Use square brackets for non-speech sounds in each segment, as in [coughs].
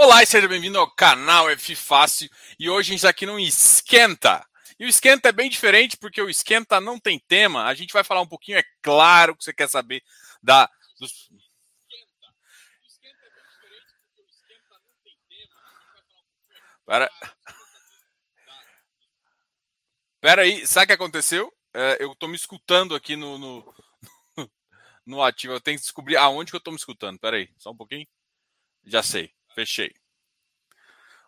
Olá e seja bem-vindo ao canal F Fácil. E hoje a gente está aqui no Esquenta. E o Esquenta é bem diferente porque o Esquenta não tem tema. A gente vai falar um pouquinho, é claro que você quer saber da dos... Para... Pera aí, sabe o que aconteceu? É, eu estou me escutando aqui no, no, [laughs] no ativo. Eu tenho que descobrir aonde que eu estou me escutando. Pera aí, só um pouquinho. Já sei. Fechei.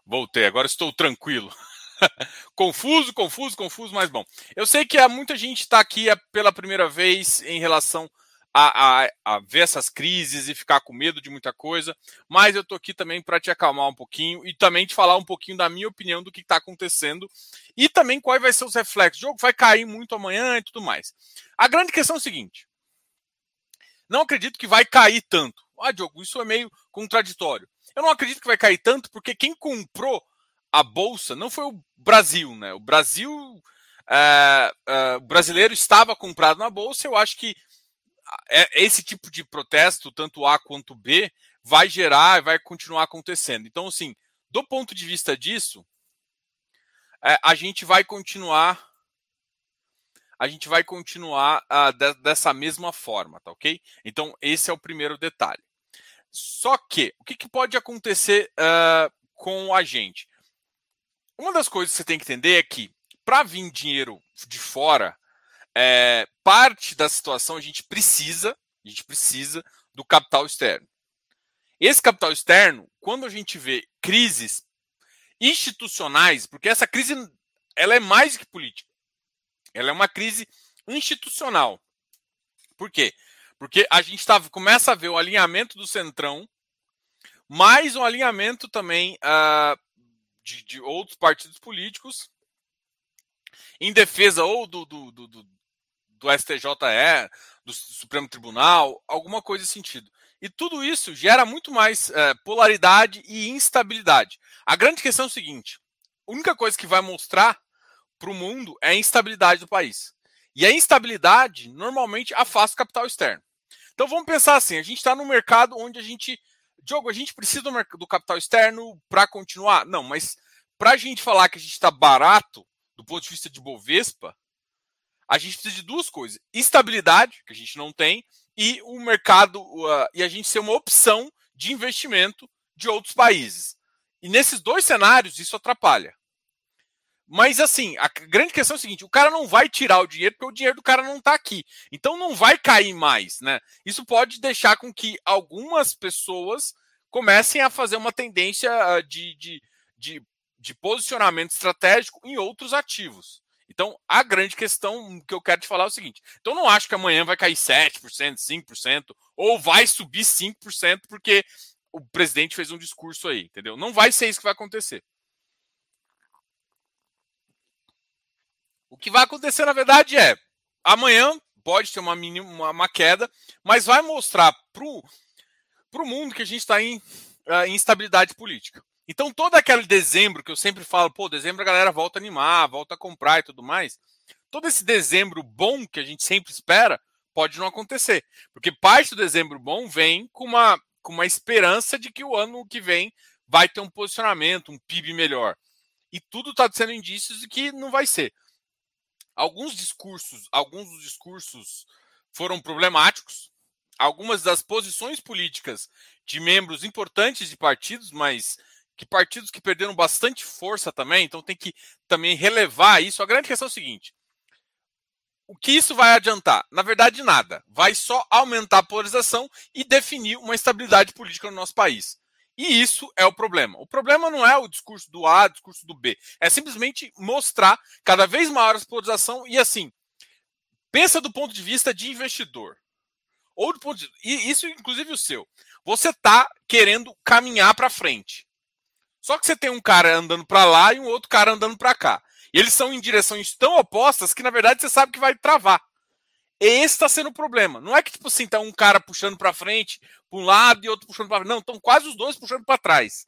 Voltei, agora estou tranquilo. [laughs] confuso, confuso, confuso, mas bom. Eu sei que há muita gente está aqui é, pela primeira vez em relação a, a, a, ver essas crises e ficar com medo de muita coisa, mas eu estou aqui também para te acalmar um pouquinho e também te falar um pouquinho da minha opinião do que está acontecendo e também quais vai ser os reflexos. O jogo vai cair muito amanhã e tudo mais. A grande questão é o seguinte: não acredito que vai cair tanto. Ah, Diogo, isso é meio contraditório. Eu não acredito que vai cair tanto, porque quem comprou a bolsa não foi o Brasil, né? O Brasil, é, é, o brasileiro estava comprado na bolsa. Eu acho que é, esse tipo de protesto, tanto A quanto B, vai gerar e vai continuar acontecendo. Então, assim, do ponto de vista disso, é, a gente vai continuar a gente vai continuar uh, de, dessa mesma forma, tá ok? Então, esse é o primeiro detalhe. Só que, o que, que pode acontecer uh, com a gente? Uma das coisas que você tem que entender é que, para vir dinheiro de fora, é, parte da situação a gente precisa, a gente precisa do capital externo. Esse capital externo, quando a gente vê crises institucionais, porque essa crise ela é mais que política, ela é uma crise institucional. Por quê? Porque a gente tá, começa a ver o alinhamento do Centrão, mais um alinhamento também uh, de, de, outros partidos políticos, em defesa ou do, do, do, do, do STJE, do Supremo Tribunal, alguma coisa nesse sentido. E tudo isso gera muito mais uh, polaridade e instabilidade. A grande questão é o seguinte: a única coisa que vai mostrar para o mundo é a instabilidade do país. E a instabilidade normalmente afasta o capital externo. Então vamos pensar assim: a gente está no mercado onde a gente. Diogo, a gente precisa do, do capital externo para continuar? Não, mas para a gente falar que a gente está barato do ponto de vista de Bovespa, a gente precisa de duas coisas: estabilidade, que a gente não tem, e o mercado, uh, e a gente ser uma opção de investimento de outros países. E nesses dois cenários, isso atrapalha. Mas assim, a grande questão é o seguinte: o cara não vai tirar o dinheiro porque o dinheiro do cara não está aqui. Então não vai cair mais, né? Isso pode deixar com que algumas pessoas comecem a fazer uma tendência ah, de, de, de, de posicionamento estratégico em outros ativos. Então, a grande questão que eu quero te falar é o seguinte: então não acho que amanhã vai cair 7%, 5%, ou vai subir 5% porque o presidente fez um discurso aí, entendeu? Não vai ser isso que vai acontecer. Que vai acontecer, na verdade, é amanhã pode ter uma, mínima, uma, queda, mas vai mostrar para o mundo que a gente está em, uh, em instabilidade política. Então, todo aquele dezembro que eu sempre falo, pô, dezembro a galera volta a animar, volta a comprar e tudo mais. Todo esse dezembro bom que a gente sempre espera pode não acontecer. Porque parte do dezembro bom vem com uma, com uma esperança de que o ano que vem vai ter um posicionamento, um PIB melhor. E tudo está sendo indícios de que não vai ser alguns discursos, alguns dos discursos foram problemáticos. Algumas das posições políticas de membros importantes de partidos, mas que partidos que perderam bastante força também, então tem que também relevar isso. A grande questão é o seguinte: o que isso vai adiantar? Na verdade, nada. Vai só aumentar a polarização e definir uma estabilidade política no nosso país. E isso é o problema. O problema não é o discurso do A, o discurso do B. É simplesmente mostrar cada vez maior a polarização e assim. Pensa do ponto de vista de investidor. Ou do ponto de, e isso inclusive o seu. Você está querendo caminhar para frente. Só que você tem um cara andando para lá e um outro cara andando para cá. E eles são em direções tão opostas que na verdade você sabe que vai travar. Esse está sendo o problema. Não é que, tipo assim, tá um cara puxando para frente, para um lado e outro puxando para Não, estão quase os dois puxando para trás.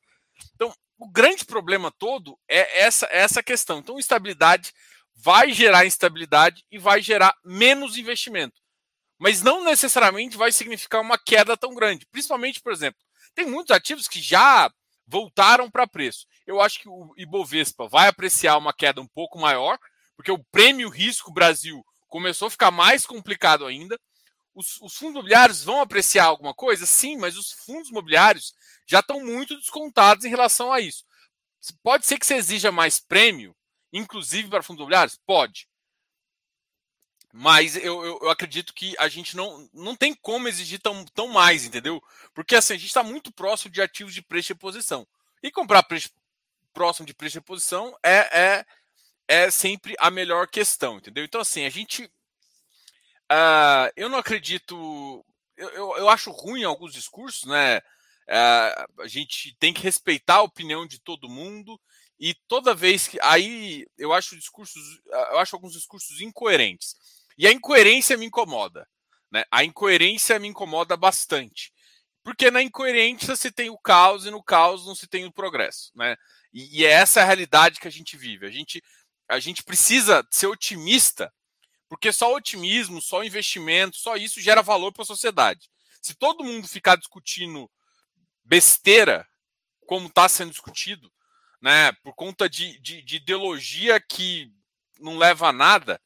Então, o grande problema todo é essa, essa questão. Então, instabilidade vai gerar instabilidade e vai gerar menos investimento. Mas não necessariamente vai significar uma queda tão grande. Principalmente, por exemplo, tem muitos ativos que já voltaram para preço. Eu acho que o Ibovespa vai apreciar uma queda um pouco maior, porque o prêmio risco Brasil começou a ficar mais complicado ainda. Os, os, fundos imobiliários vão apreciar alguma coisa? Sim, mas os fundos imobiliários já estão muito descontados em relação a isso. Pode ser que você exija mais prêmio, inclusive para fundos imobiliários? Pode. Mas eu, eu, eu, acredito que a gente não, não tem como exigir tão, tão mais, entendeu? Porque assim, a gente está muito próximo de ativos de preço de reposição. E comprar preço, próximo de preço de reposição é, é, é sempre a melhor questão, entendeu? Então, assim, a gente. Uh, eu não acredito. Eu, eu, eu, acho ruim alguns discursos, né? Uh, a gente tem que respeitar a opinião de todo mundo. E toda vez que. Aí eu acho discursos. Eu acho alguns discursos incoerentes. E a incoerência me incomoda. Né? A incoerência me incomoda bastante. Porque na incoerência se tem o caos e no caos não se tem o progresso. Né? E, e é essa a realidade que a gente vive. A gente, a gente precisa ser otimista, porque só otimismo, só investimento, só isso gera valor para a sociedade. Se todo mundo ficar discutindo besteira, como está sendo discutido, né, por conta de, de, de ideologia que não leva a nada,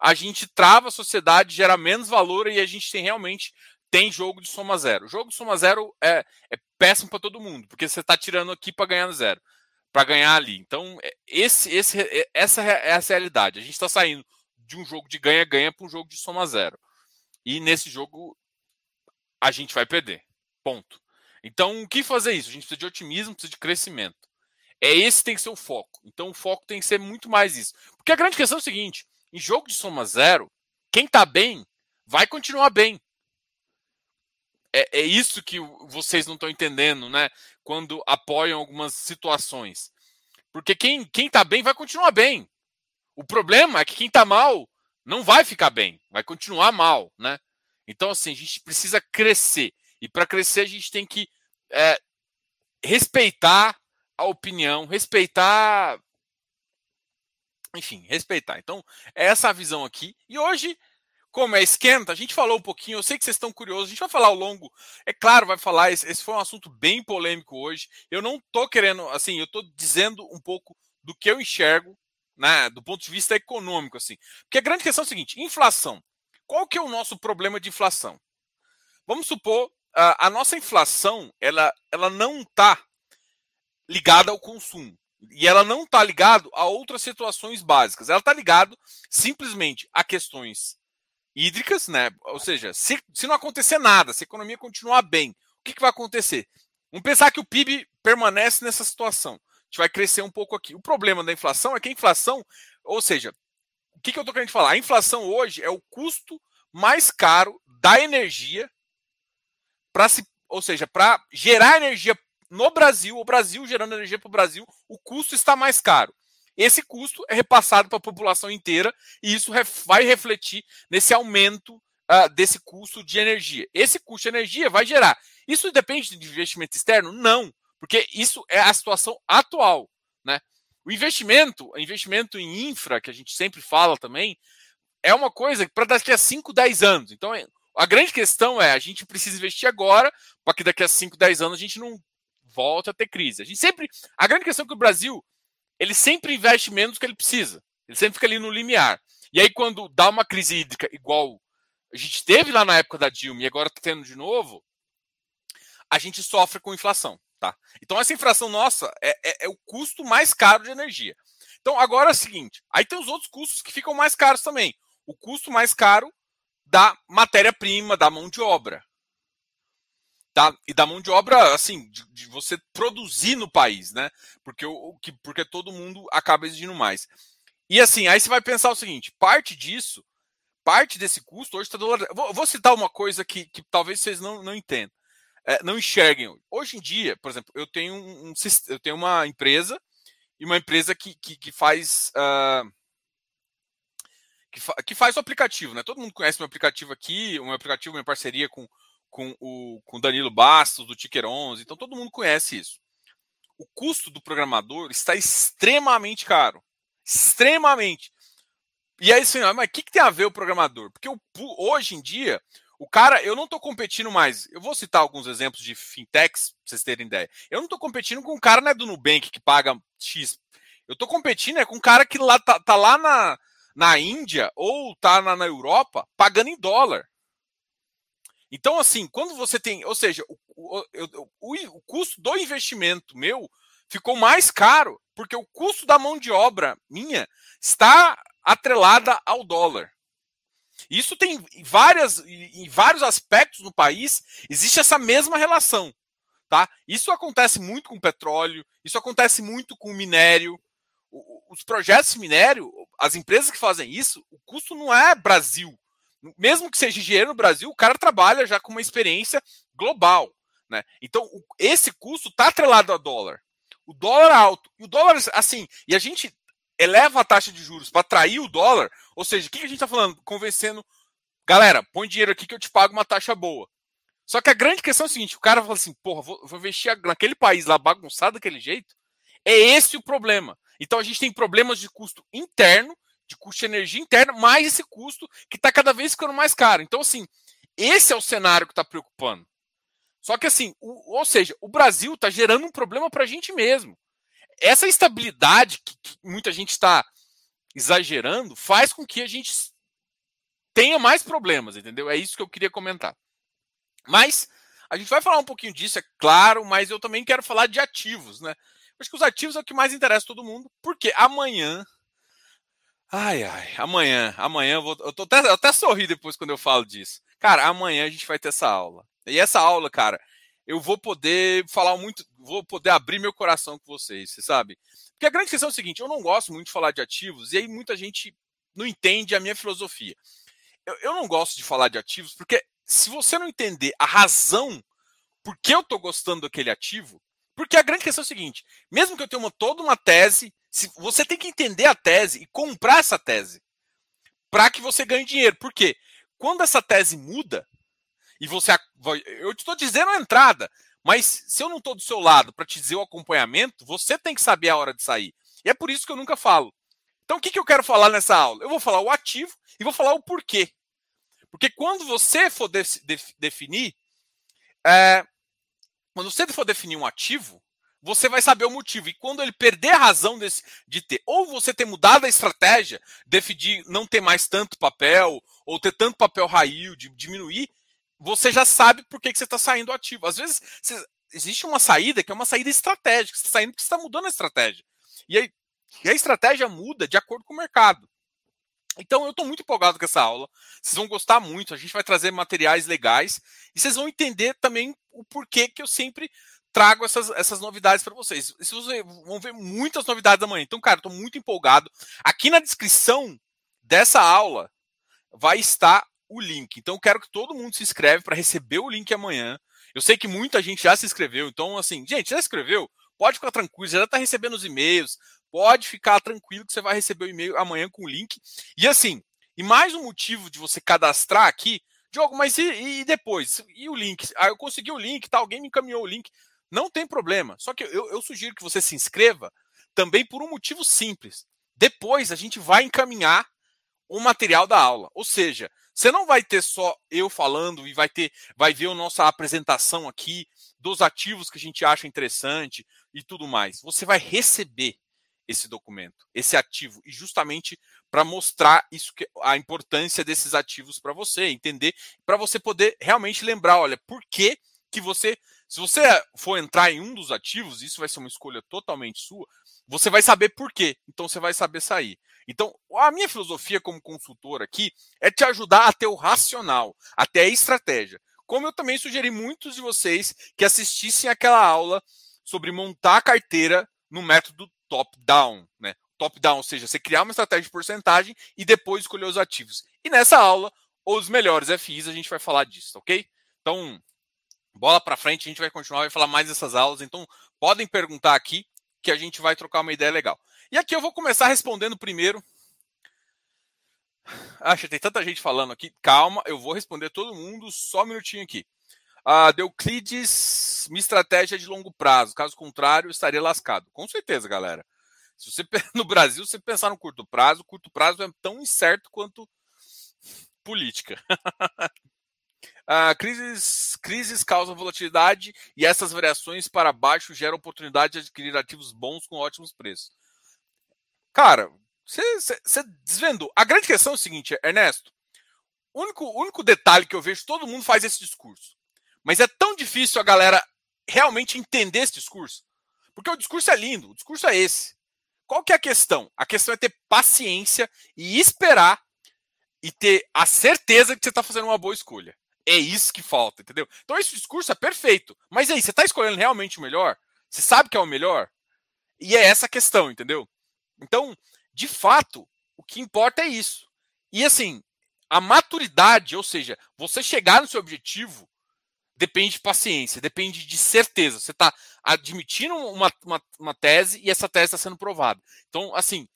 a gente trava a sociedade, gera menos valor e a gente tem realmente tem jogo de soma zero. O jogo de soma zero é, é péssimo para todo mundo, porque você está tirando aqui para ganhar zero, para ganhar ali. Então, é, esse, esse, é, essa, é a realidade. A gente está saindo de um jogo de ganha-ganha para um jogo de soma zero. E nesse jogo a gente vai perder. Ponto. Então, o que fazer isso? A gente precisa de otimismo, precisa de crescimento. É esse tem que ser o foco. Então, o foco tem que ser muito mais isso. Porque a grande questão é o seguinte: em jogo de soma zero, quem está bem vai continuar bem. É, é isso que vocês não estão entendendo, né? Quando apoiam algumas situações. Porque quem, quem tá bem vai continuar bem. O problema é que quem está mal não vai ficar bem, vai continuar mal, né? Então, assim, a gente precisa crescer. E para crescer, a gente tem que é, respeitar a opinião, respeitar enfim, respeitar. Então, é essa a visão aqui. E hoje, como é esquenta, a gente falou um pouquinho, eu sei que vocês estão curiosos, a gente vai falar ao longo, é claro, vai falar, esse, foi um assunto bem polêmico hoje. Eu não tô querendo, assim, eu tô dizendo um pouco do que eu enxergo, né, do ponto de vista econômico, assim. Porque a grande questão é o seguinte, inflação. Qual que é o nosso problema de inflação? Vamos supor, a, a nossa inflação, ela, ela não está ligada ao consumo. E ela não está ligado a outras situações básicas. Ela está ligado simplesmente a questões hídricas, né? Ou seja, se, se não acontecer nada, se a economia continuar bem, o que, que vai acontecer? Vamos pensar que o PIB permanece nessa situação. A gente vai crescer um pouco aqui. O problema da inflação é que a inflação, ou seja, o que, que eu estou querendo falar? A inflação hoje é o custo mais caro da energia para se, ou seja, para gerar energia no Brasil, o Brasil gerando energia para o Brasil, o custo está mais caro. Esse custo é repassado para a população inteira e isso vai refletir nesse aumento uh, desse custo de energia. Esse custo de energia vai gerar. Isso depende de investimento externo? Não, porque isso é a situação atual. Né? O investimento, investimento em infra, que a gente sempre fala também, é uma coisa para daqui a 5, 10 anos. Então, a grande questão é a gente precisa investir agora para que daqui a 5, 10 anos a gente não volta a ter crise. A gente sempre. A grande questão é que o Brasil ele sempre investe menos do que ele precisa. Ele sempre fica ali no limiar. E aí, quando dá uma crise hídrica igual a gente teve lá na época da Dilma e agora está tendo de novo, a gente sofre com inflação. Tá? Então, essa inflação nossa é, é, é o custo mais caro de energia. Então, agora é o seguinte: aí tem os outros custos que ficam mais caros também. O custo mais caro da matéria-prima, da mão de obra e da mão de obra, assim, de, de, você produzir no país, né? Porque, o, que, porque todo mundo acaba exigindo mais. E assim, aí você vai pensar o seguinte: parte disso, parte desse custo hoje está dolarizado. Vou, vou, citar uma coisa que, que talvez vocês não, não entendam, é, não enxerguem. Hoje em dia, por exemplo, eu tenho, um, um eu tenho uma empresa e uma empresa que, que, que faz. Uh, que, que, faz o aplicativo, né? Todo mundo conhece meu aplicativo aqui, um aplicativo, minha parceria com, com o com Danilo Bastos, do Ticker 11, então todo mundo conhece isso. O custo do programador está extremamente caro. Extremamente. E aí, assim, mas o que, que tem a ver o programador? Porque hoje em dia, O cara, eu não estou competindo mais. Eu vou citar alguns exemplos de fintechs, pra vocês terem ideia. Eu não estou competindo com um cara né, do Nubank que paga X. Eu estou competindo é, com um cara que lá, tá, tá lá na, na Índia ou tá na, na Europa pagando em dólar. Então, assim, quando você tem. Ou seja, o, o, o, o custo do investimento meu ficou mais caro, porque o custo da mão de obra minha está atrelada ao dólar. Isso tem várias, em vários aspectos no país, existe essa mesma relação. Tá? Isso acontece muito com petróleo, isso acontece muito com minério. Os projetos de minério, as empresas que fazem isso, o custo não é Brasil. Mesmo que seja engenheiro no Brasil, o cara trabalha já com uma experiência global. Né? Então, esse custo está atrelado ao dólar. O dólar alto. E o dólar, assim, e a gente eleva a taxa de juros para atrair o dólar, ou seja, o que a gente está falando? Convencendo, galera, põe dinheiro aqui que eu te pago uma taxa boa. Só que a grande questão é o seguinte: o cara fala assim, porra, vou, vou investir naquele país lá bagunçado daquele jeito. É esse o problema. Então a gente tem problemas de custo interno, de custo de energia interna, mais esse custo que está cada vez ficando mais caro. Então, assim, esse é o cenário que está preocupando. Só que assim, o, ou seja, o Brasil está gerando um problema para a gente mesmo. Essa instabilidade que, que muita gente está exagerando faz com que a gente tenha mais problemas, entendeu? É isso que eu queria comentar. Mas a gente vai falar um pouquinho disso, é claro, mas eu também quero falar de ativos, né? Acho que os ativos é o que mais interessa todo mundo, porque amanhã. Ai, ai, amanhã, amanhã eu vou. Eu, tô até, eu até sorri depois quando eu falo disso. Cara, amanhã a gente vai ter essa aula. E essa aula, cara, eu vou poder falar muito, vou poder abrir meu coração com vocês, você sabe? Porque a grande questão é o seguinte: eu não gosto muito de falar de ativos, e aí muita gente não entende a minha filosofia. Eu, eu não gosto de falar de ativos, porque se você não entender a razão por que eu estou gostando daquele ativo, porque a grande questão é o seguinte: mesmo que eu tenha uma, toda uma tese, se, você tem que entender a tese e comprar essa tese para que você ganhe dinheiro. Por quê? Quando essa tese muda, e você. Eu estou dizendo a entrada, mas se eu não estou do seu lado para te dizer o acompanhamento, você tem que saber a hora de sair. E é por isso que eu nunca falo. Então, o que, que eu quero falar nessa aula? Eu vou falar o ativo e vou falar o porquê. Porque quando você for de, de, definir, é, quando você for definir um ativo, você vai saber o motivo. E quando ele perder a razão desse, de ter, ou você ter mudado a estratégia, decidir não ter mais tanto papel, ou ter tanto papel raio, de diminuir, você já sabe por que, que você está saindo ativo. Às vezes, você, existe uma saída que é uma saída estratégica. Você está saindo porque você está mudando a estratégia. E, aí, e a estratégia muda de acordo com o mercado. Então, eu estou muito empolgado com essa aula. Vocês vão gostar muito. A gente vai trazer materiais legais. E vocês vão entender também o porquê que eu sempre trago essas, essas novidades para vocês. Vocês vão ver muitas novidades amanhã. Então, cara, estou muito empolgado. Aqui na descrição dessa aula vai estar o link. Então, quero que todo mundo se inscreve para receber o link amanhã. Eu sei que muita gente já se inscreveu, então, assim, gente, já se inscreveu? Pode ficar tranquilo, já está recebendo os e-mails. Pode ficar tranquilo que você vai receber o e-mail amanhã com o link. E assim, e mais um motivo de você cadastrar aqui, Diogo, mas e, e depois? E o link? Ah, eu consegui o link, tá? Alguém me encaminhou o link. Não tem problema. Só que eu, eu sugiro que você se inscreva também por um motivo simples. Depois a gente vai encaminhar o material da aula. Ou seja, você não vai ter só eu falando e vai ter, vai ver a nossa apresentação aqui dos ativos que a gente acha interessante e tudo mais. Você vai receber esse documento, esse ativo, e justamente para mostrar isso que, a importância desses ativos para você, entender, para você poder realmente lembrar, olha, por que que você, se você for entrar em um dos ativos, isso vai ser uma escolha totalmente sua, você vai saber por quê. Então você vai saber sair. Então, a minha filosofia como consultor aqui é te ajudar a ter o racional, até a estratégia. Como eu também sugeri muitos de vocês que assistissem aquela aula sobre montar a carteira no método top-down, né? Top-down, ou seja, você criar uma estratégia de porcentagem e depois escolher os ativos. E nessa aula, os melhores FIs, a gente vai falar disso, ok? Então, bola para frente, a gente vai continuar, vai falar mais dessas aulas. Então, podem perguntar aqui que a gente vai trocar uma ideia legal. E aqui eu vou começar respondendo primeiro. Acha, tem tanta gente falando aqui. Calma, eu vou responder todo mundo, só um minutinho aqui. Uh, Deuclides, minha estratégia é de longo prazo. Caso contrário, estaria lascado. Com certeza, galera. Se você [laughs] no Brasil, você pensar no curto prazo, curto prazo é tão incerto quanto política. [laughs] Uh, crises, crises causam volatilidade e essas variações para baixo geram oportunidade de adquirir ativos bons com ótimos preços. Cara, você desvendou. A grande questão é o seguinte, Ernesto. O único, único detalhe que eu vejo, todo mundo faz esse discurso. Mas é tão difícil a galera realmente entender esse discurso. Porque o discurso é lindo, o discurso é esse. Qual que é a questão? A questão é ter paciência e esperar e ter a certeza que você está fazendo uma boa escolha. É isso que falta, entendeu? Então esse discurso é perfeito. Mas aí, você está escolhendo realmente o melhor? Você sabe que é o melhor? E é essa a questão, entendeu? Então, de fato, o que importa é isso. E assim, a maturidade, ou seja, você chegar no seu objetivo, depende de paciência, depende de certeza. Você está admitindo uma, uma, uma, tese e essa tese está sendo provada. Então, assim,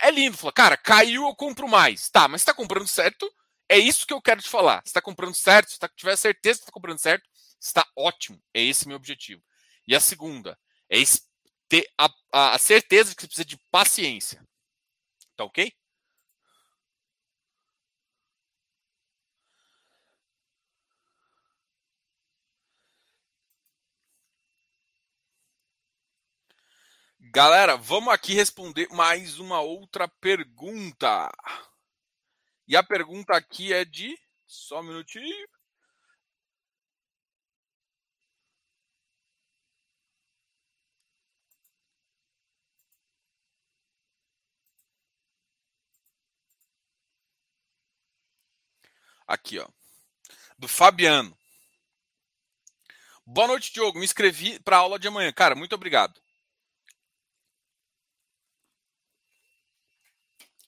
é lindo falar, cara, caiu, eu compro mais. Tá, mas está comprando certo? É isso que eu quero te falar. Está comprando certo, se tá, tiver certeza que está comprando certo, está ótimo. É esse meu objetivo. E a segunda é ter a, a, a certeza de que você precisa de paciência. Tá ok? Galera, vamos aqui responder mais uma outra pergunta. E a pergunta aqui é de. Só um minutinho. Aqui, ó. Do Fabiano. Boa noite, Diogo. Me inscrevi para a aula de amanhã. Cara, muito obrigado.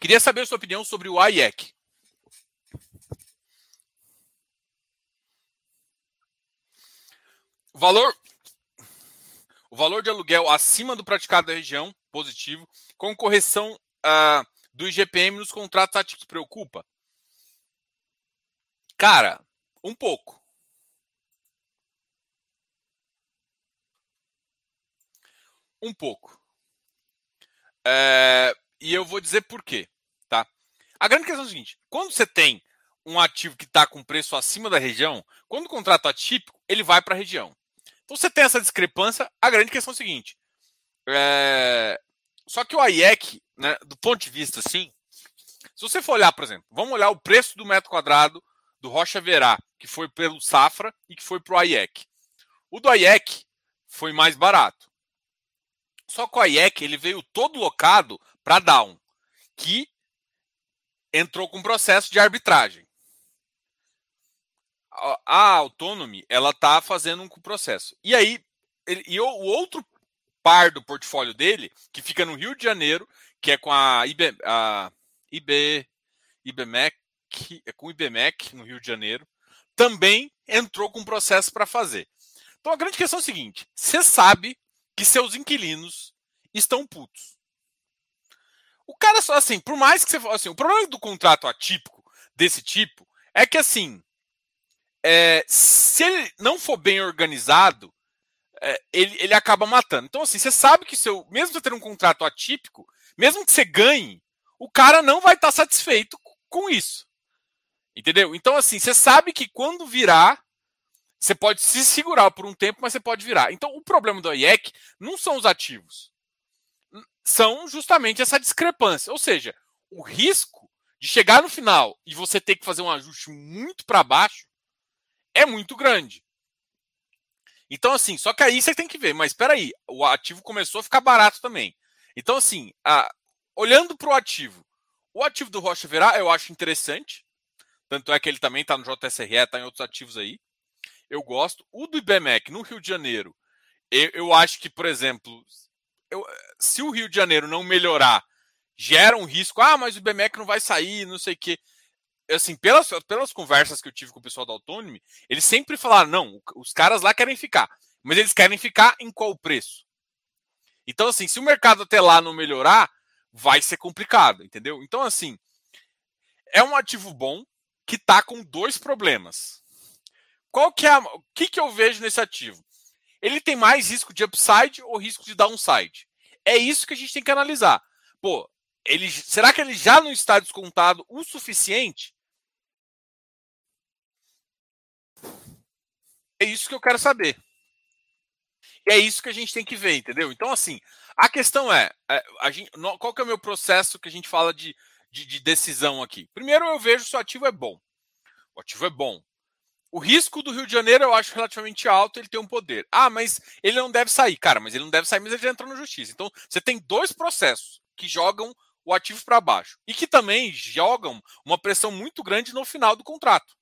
Queria saber a sua opinião sobre o IEC. O valor, o valor de aluguel acima do praticado da região, positivo, com correção uh, do IGPM nos contratos ativos, preocupa? Cara, um pouco. Um pouco. É, e eu vou dizer por quê. Tá? A grande questão é o seguinte: quando você tem um ativo que está com preço acima da região, quando o contrato é atípico, ele vai para a região. Então você tem essa discrepância. A grande questão é o seguinte: é... só que o IEC, né, do ponto de vista assim, se você for olhar, por exemplo, vamos olhar o preço do metro quadrado do Rocha Verá, que foi pelo Safra e que foi para o IEC. O do IEC foi mais barato. Só que o IEC ele veio todo locado para Down, que entrou com processo de arbitragem. A, a Autonomy ela está fazendo um processo. E aí ele, e o, o, outro par do portfólio dele, que fica no Rio de Janeiro, que é com a IB, a IB, IBMEC, é com o IBMEC, no Rio de Janeiro, também entrou com processo para fazer. Então a grande questão é a seguinte: você sabe que seus inquilinos estão putos. O cara só assim, por mais que você assim, o problema do contrato atípico desse tipo é que assim, é, se ele não for bem organizado, é, ele, ele acaba matando. Então assim, você sabe que seu, mesmo você ter um contrato atípico, mesmo que você ganhe, o cara não vai estar satisfeito com isso. Entendeu? Então, assim, você sabe que quando virar, você pode se segurar por um tempo, mas você pode virar. Então, o problema do IEC não são os ativos. São justamente essa discrepância. Ou seja, o risco de chegar no final e você ter que fazer um ajuste muito para baixo é muito grande. Então, assim, só que aí você tem que ver, mas espera aí, o ativo começou a ficar barato também. Então, assim, a, olhando para o ativo, o ativo do Rocha Verá eu acho interessante, tanto é que ele também está no JSRE, está em outros ativos aí. Eu gosto. O do IBMEC no Rio de Janeiro, eu, eu acho que, por exemplo, eu, se o Rio de Janeiro não melhorar, gera um risco. Ah, mas o IBMEC não vai sair, não sei o quê. Assim, pelas, pelas conversas que eu tive com o pessoal da Autonomy, eles sempre falaram: não, os caras lá querem ficar. Mas eles querem ficar em qual preço? Então, assim, se o mercado até lá não melhorar, vai ser complicado, entendeu? Então, assim, é um ativo bom, que está com dois problemas. Qual que é a, o que, que eu vejo nesse ativo? Ele tem mais risco de upside ou risco de downside? É isso que a gente tem que analisar. Pô, ele, será que ele já não está descontado o suficiente É isso que eu quero saber. E é isso que a gente tem que ver, entendeu? Então, assim, a questão é, é a gente, qual que é o meu processo que a gente fala de, de, de decisão aqui? Primeiro, eu vejo se o ativo é bom. O ativo é bom. O risco do Rio de Janeiro eu acho relativamente alto, ele tem um poder. Ah, mas ele não deve sair. Cara, mas ele não deve sair, mas ele já entrou na justiça. Então, você tem dois processos que jogam o ativo para baixo e que também jogam uma pressão muito grande no final do contrato.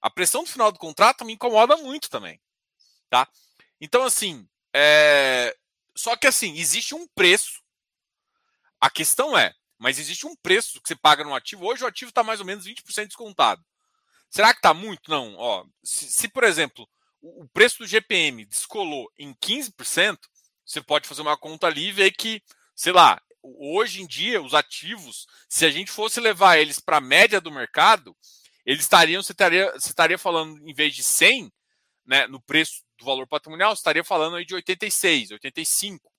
A pressão do final do contrato me incomoda muito também, tá? Então, assim, é... só que assim, existe um preço. A questão é, mas existe um preço que você paga no ativo. Hoje o ativo está mais ou menos 20% descontado. Será que está muito? Não. Ó, se, se, por exemplo, o, preço do GPM descolou em 15%, você pode fazer uma conta ali e ver que, sei lá, hoje em dia, os ativos, se a gente fosse levar eles para a média do mercado, eles estariam, você estaria, você estaria falando, em vez de 100, né, no preço do valor patrimonial, você estaria falando aí de 86, 85,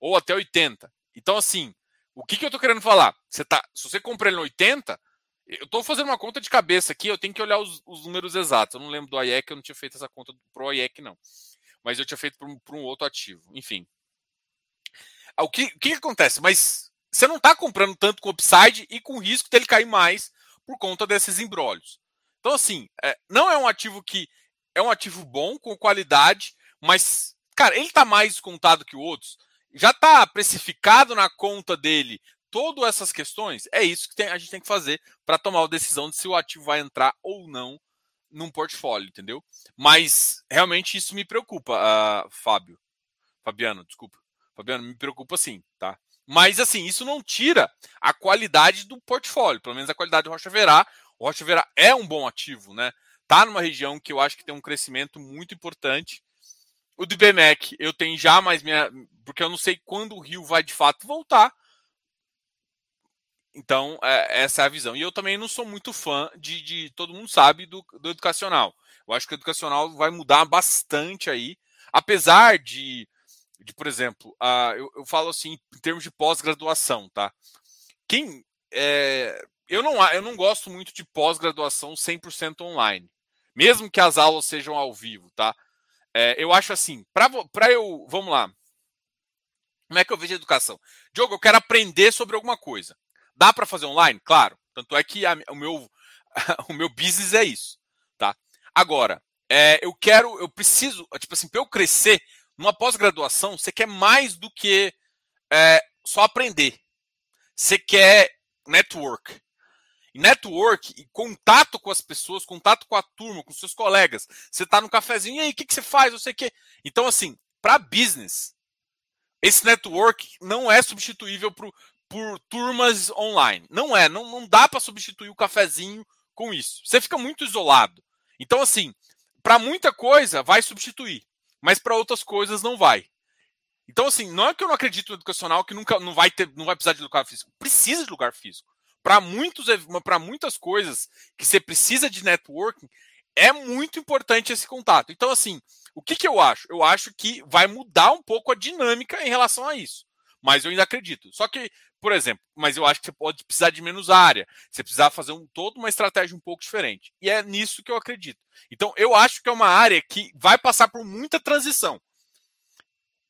ou até 80. Então, assim, o que, que eu estou querendo falar? Você tá, se você compra ele no 80, eu estou fazendo uma conta de cabeça aqui, eu tenho que olhar os, os números exatos. Eu não lembro do AIEC, eu não tinha feito essa conta pro AIEC, não. Mas eu tinha feito para um, um, outro ativo. Enfim. O que, o que acontece? Mas você não está comprando tanto com upside e com risco dele cair mais por conta desses embrólios. Então, assim, é, não é um ativo que é um ativo bom, com qualidade, mas, cara, ele está mais contado que outros. Já está precificado na conta dele todas essas questões. É isso que tem, a gente tem que fazer para tomar a decisão de se o ativo vai entrar ou não num portfólio, entendeu? Mas realmente isso me preocupa, uh, Fábio. Fabiano, desculpa. Fabiano, me preocupa sim, tá? Mas assim, isso não tira a qualidade do portfólio, pelo menos a qualidade do Rocha Verá. O Rocha Verá é um bom ativo, né? Tá numa região que eu acho que tem um crescimento muito importante. O do BMEC eu tenho já mais minha. Porque eu não sei quando o Rio vai de fato voltar. Então, é, essa é a visão. E eu também não sou muito fã de, de todo mundo sabe, do, do educacional. Eu acho que o educacional vai mudar bastante aí. Apesar de de, por exemplo, uh, eu, eu, falo assim em termos de pós-graduação, tá? Quem é, eu não eu não gosto muito de pós-graduação 100% online, mesmo que as aulas sejam ao vivo, tá? É, eu acho assim, para eu, vamos lá. Como é que eu vejo a educação? Diogo, eu quero aprender sobre alguma coisa. Dá para fazer online? Claro. Tanto é que a, o meu [laughs] o meu business é isso, tá? Agora, é, eu quero, eu preciso, tipo assim, para eu crescer, numa pós-graduação, você quer mais do que é, só aprender. Você quer network. Network e contato com as pessoas, contato com a turma, com seus colegas. Você está no cafezinho, e aí, o que, que você faz? Não sei. Então, assim, para business, esse network não é substituível por, por turmas online. Não é. Não, não dá para substituir o cafezinho com isso. Você fica muito isolado. Então, assim, para muita coisa, vai substituir mas para outras coisas não vai. Então, assim, não é que eu não acredito no educacional que nunca não vai ter, não vai precisar de lugar físico. Precisa de lugar físico. Para muitos, para muitas coisas que você precisa de networking, é muito importante esse contato. Então, assim, o que, que eu acho? Eu acho que vai mudar um pouco a dinâmica em relação a isso. Mas eu ainda acredito. Só que, por exemplo, mas eu acho que você pode precisar de menos área. Você precisar fazer um todo uma estratégia um pouco diferente. E é nisso que eu acredito. Então, eu acho que é uma área que vai passar por muita transição.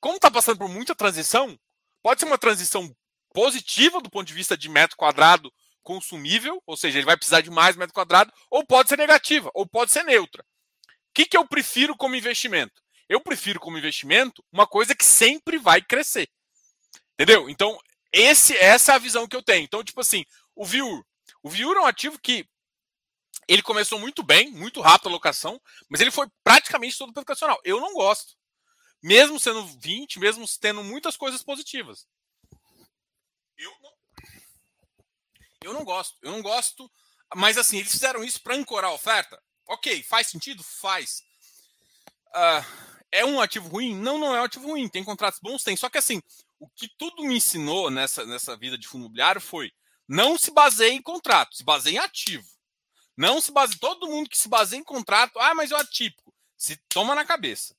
Como está passando por muita transição, pode ser uma transição positiva do ponto de vista de metro quadrado consumível, ou seja, ele vai precisar de mais metro quadrado, ou pode ser negativa, ou pode ser neutra. O que, que eu prefiro como investimento? Eu prefiro como investimento uma coisa que sempre vai crescer. Entendeu? Então, esse, essa é a visão que eu tenho. Então, tipo assim, o Viur. O Viur é um ativo que ele começou muito bem, muito rápido a locação, mas ele foi praticamente todo educacional. Eu não gosto. Mesmo sendo 20, mesmo tendo muitas coisas positivas. Eu não, eu não gosto. Eu não gosto. Mas assim, eles fizeram isso para ancorar a oferta. Ok, faz sentido? Faz. Uh, é um ativo ruim? Não, não é um ativo ruim. Tem contratos bons? Tem. Só que assim, o que tudo me ensinou nessa, nessa vida de fundo imobiliário foi não se baseie em contrato, se baseie em ativo. Não se baseie. Todo mundo que se baseia em contrato, ah, mas é atípico. Se toma na cabeça.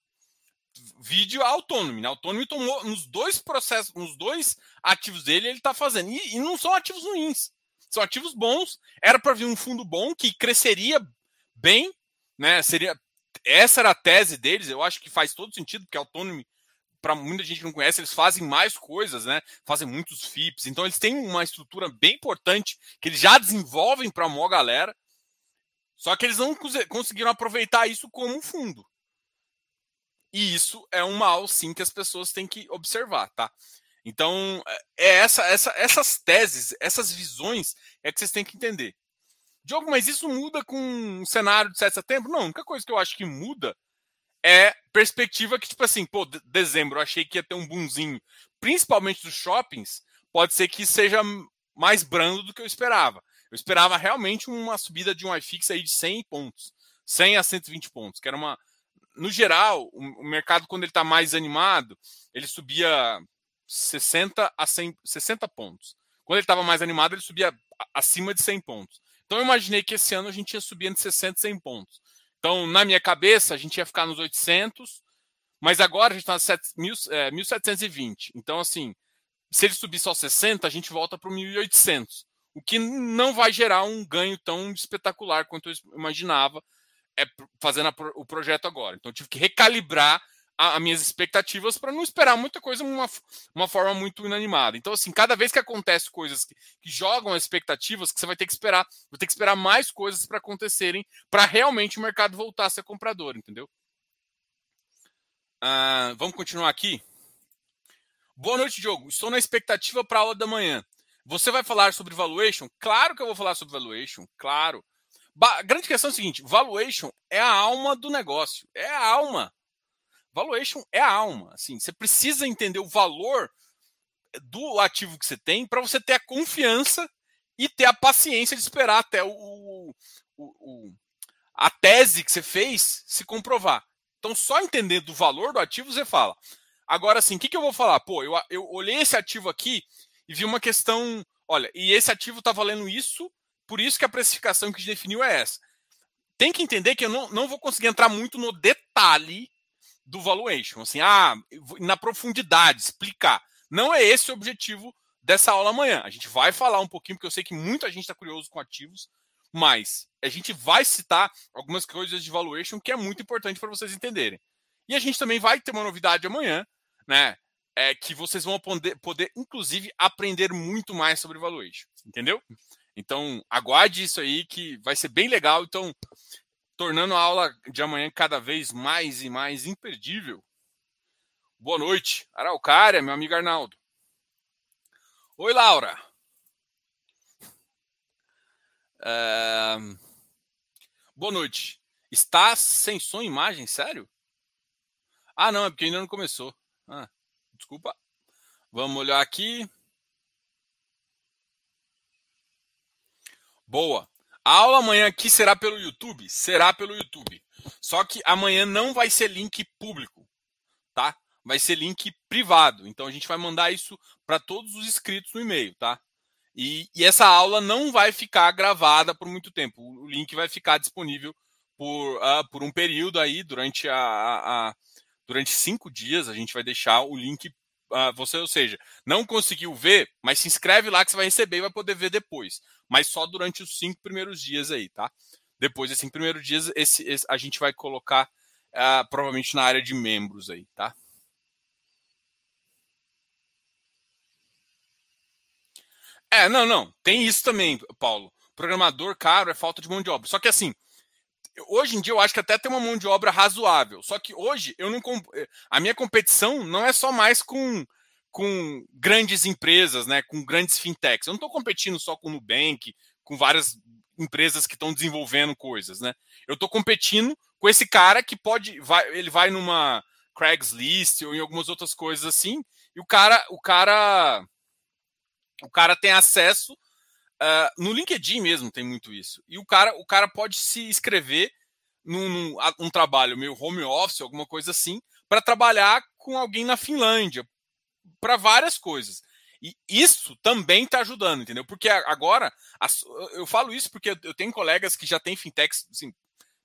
Vídeo autônomo. Né? Autônomo tomou nos dois processos, nos dois ativos dele, ele está fazendo. E, e, não são ativos ruins. São ativos bons. Era para vir um fundo bom que cresceria bem, né? Seria essa era a tese deles, eu acho que faz todo sentido, porque Autonomy, para muita gente que não conhece, eles fazem mais coisas, né? Fazem muitos FIPS, então eles têm uma estrutura bem importante que eles já desenvolvem para a maior galera, só que eles não conseguiram aproveitar isso como fundo. E isso é um mal, sim, que as pessoas têm que observar, tá? Então, é essa, essa, essas teses, essas visões é que vocês têm que entender. Diogo, mas isso muda com o cenário de 7 de setembro? Não, a única coisa que eu acho que muda é perspectiva que, tipo assim, pô, dezembro eu achei que ia ter um boomzinho, principalmente dos shoppings, pode ser que seja mais brando do que eu esperava. Eu esperava realmente uma subida de um iFix aí de 100 pontos, 100 a 120 pontos, que era uma... No geral, o mercado, quando ele está mais animado, ele subia 60 a 100, 60 pontos. Quando ele estava mais animado, ele subia acima de 100 pontos. Então eu imaginei que esse ano a gente ia subir entre 60 e 100 pontos. Então, na minha cabeça, a gente ia ficar nos 800, mas agora a gente está nos é, 1720. Então, assim, se ele subir só 60, a gente volta para o 1800. O que não vai gerar um ganho tão espetacular quanto eu imaginava é, fazendo a, o projeto agora. Então, tive que recalibrar as minhas expectativas para não esperar muita coisa uma, uma forma muito inanimada. Então, assim, cada vez que acontece coisas que, que jogam as expectativas, que você vai ter que esperar, vai ter que esperar mais coisas para acontecerem para realmente o mercado voltar a ser comprador, entendeu? Uh, vamos continuar aqui. Boa noite, Diogo. Estou na expectativa para a aula da manhã. Você vai falar sobre valuation? Claro que eu vou falar sobre valuation, claro. Ba grande questão é a seguinte: valuation é a alma do negócio, é a alma. Valuation é a alma. Assim, você precisa entender o valor do ativo que você tem para você ter a confiança e ter a paciência de esperar até o, o, o, a tese que você fez se comprovar. Então, só entender do valor do ativo, você fala. Agora, assim, o que, que eu vou falar? Pô, eu, eu olhei esse ativo aqui e vi uma questão. Olha, e esse ativo está valendo isso, por isso que a precificação que definiu é essa. Tem que entender que eu não, não vou conseguir entrar muito no detalhe do valuation. Assim, ah, na profundidade, explicar. Não é esse o objetivo dessa aula amanhã. A gente vai falar um pouquinho, porque eu sei que muita gente está curioso com ativos, mas a gente vai citar algumas coisas de valuation que é muito importante para vocês entenderem. E a gente também vai ter uma novidade amanhã, né? É que vocês vão poder, poder inclusive, aprender muito mais sobre valuation. Entendeu? Então, aguarde isso aí que vai ser bem legal. Então, tornando a aula de amanhã cada vez mais e mais imperdível. Boa noite, Araucária, meu amigo Arnaldo. Oi, Laura. É... Boa noite. Está sem som e imagem, sério? Ah, não, é porque ainda não começou. Ah, desculpa. Vamos olhar aqui. Boa. A aula amanhã aqui será pelo YouTube? Será pelo YouTube. Só que amanhã não vai ser link público, tá? Vai ser link privado. Então a gente vai mandar isso para todos os inscritos no e-mail, tá? E, e, essa aula não vai ficar gravada por muito tempo. O link vai ficar disponível por, uh, por um período aí, durante, a, a, a, durante cinco dias. A gente vai deixar o link. Uh, você, ou seja, não conseguiu ver, mas se inscreve lá que você vai receber e vai poder ver depois mas só durante os cinco primeiros dias aí, tá? Depois desses cinco primeiros dias, esse, esse a gente vai colocar uh, provavelmente na área de membros aí, tá? É, não, não. Tem isso também, Paulo. Programador caro é falta de mão de obra. Só que assim, hoje em dia eu acho que até tem uma mão de obra razoável. Só que hoje eu não a minha competição não é só mais com com grandes empresas, né, com grandes fintechs. Eu não estou competindo só com o Nubank, com várias empresas que estão desenvolvendo coisas, né? Eu estou competindo com esse cara que pode, vai, ele vai numa Craigslist ou em algumas outras coisas assim, e o cara, o cara, o cara tem acesso uh, no LinkedIn mesmo tem muito isso. E o cara, o cara pode se inscrever num, num um trabalho meio home office, alguma coisa assim, para trabalhar com alguém na Finlândia, para várias coisas. E isso também está ajudando, entendeu? Porque agora, eu falo isso porque eu tenho colegas que já têm fintechs assim,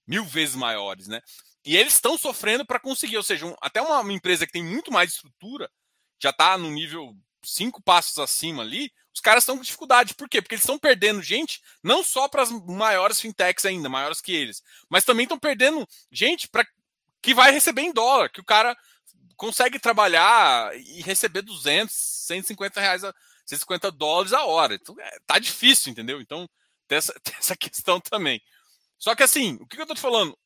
mil vezes maiores, né? E eles estão sofrendo para conseguir, ou seja, um, até uma, uma, empresa que tem muito mais estrutura, já está no nível cinco passos acima ali, os caras estão com dificuldade. Por quê? Porque eles estão perdendo gente, não só para as maiores fintechs ainda, maiores que eles, mas também estão perdendo gente para que vai receber em dólar, que o cara consegue trabalhar e receber 200, 150 reais, 150 dólares a hora. Então, é, tá difícil, entendeu? Então, tem essa, [laughs] tem essa questão também. Só que assim, o que eu estou te falando?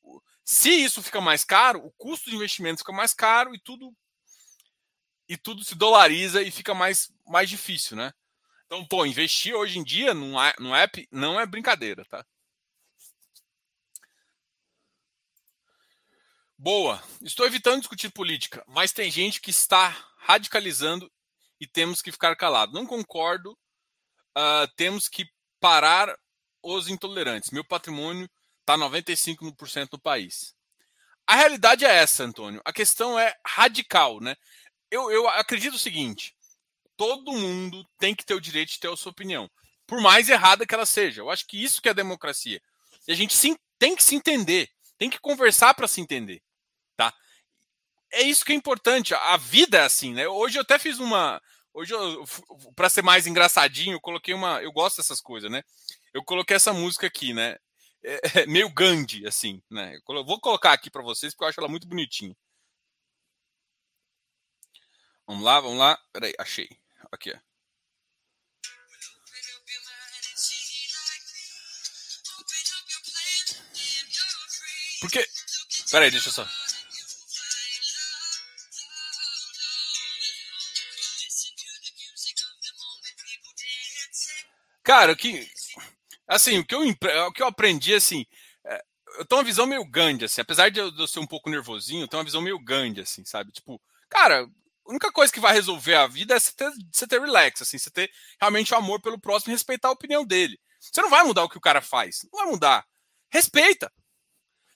Se isso fica mais caro, o custo de investimento fica mais caro e tudo e tudo se dolariza e fica mais, mais difícil, né? Então, pô, investir hoje em dia no app não é brincadeira, tá? Boa. Estou evitando discutir política, mas tem gente que está radicalizando e temos que ficar calado. Não concordo. Uh, temos que parar os intolerantes. Meu patrimônio está 95% no país. A realidade é essa, Antônio. A questão é radical, né? Eu, eu acredito o seguinte: todo mundo tem que ter o direito de ter a sua opinião, por mais errada que ela seja. Eu acho que isso que é democracia. E a gente sim, tem que se entender, tem que conversar para se entender, tá? É isso que é importante. A vida é assim, né? Hoje eu até fiz uma, hoje para ser mais engraçadinho, eu coloquei uma, eu gosto dessas coisas, né? Eu coloquei essa música aqui, né? é, é meio Gandhi, assim, né? Eu vou colocar aqui para vocês porque eu acho ela muito bonitinha. Vamos lá, vamos lá. Peraí, achei. Aqui, ó. Porque. Peraí, deixa eu só. Cara, que Assim, o que eu, o que eu aprendi, assim, é, eu tenho uma visão meio Gandhi, assim, apesar de eu, ser um pouco nervosinho, eu tenho uma visão meio Gandhi, assim, sabe? Tipo, cara, a única coisa que vai resolver a vida é você ter, você ter relax, assim, você ter realmente amor pelo próximo e respeitar a opinião dele. Você não vai mudar o que o cara faz, não vai mudar. Respeita.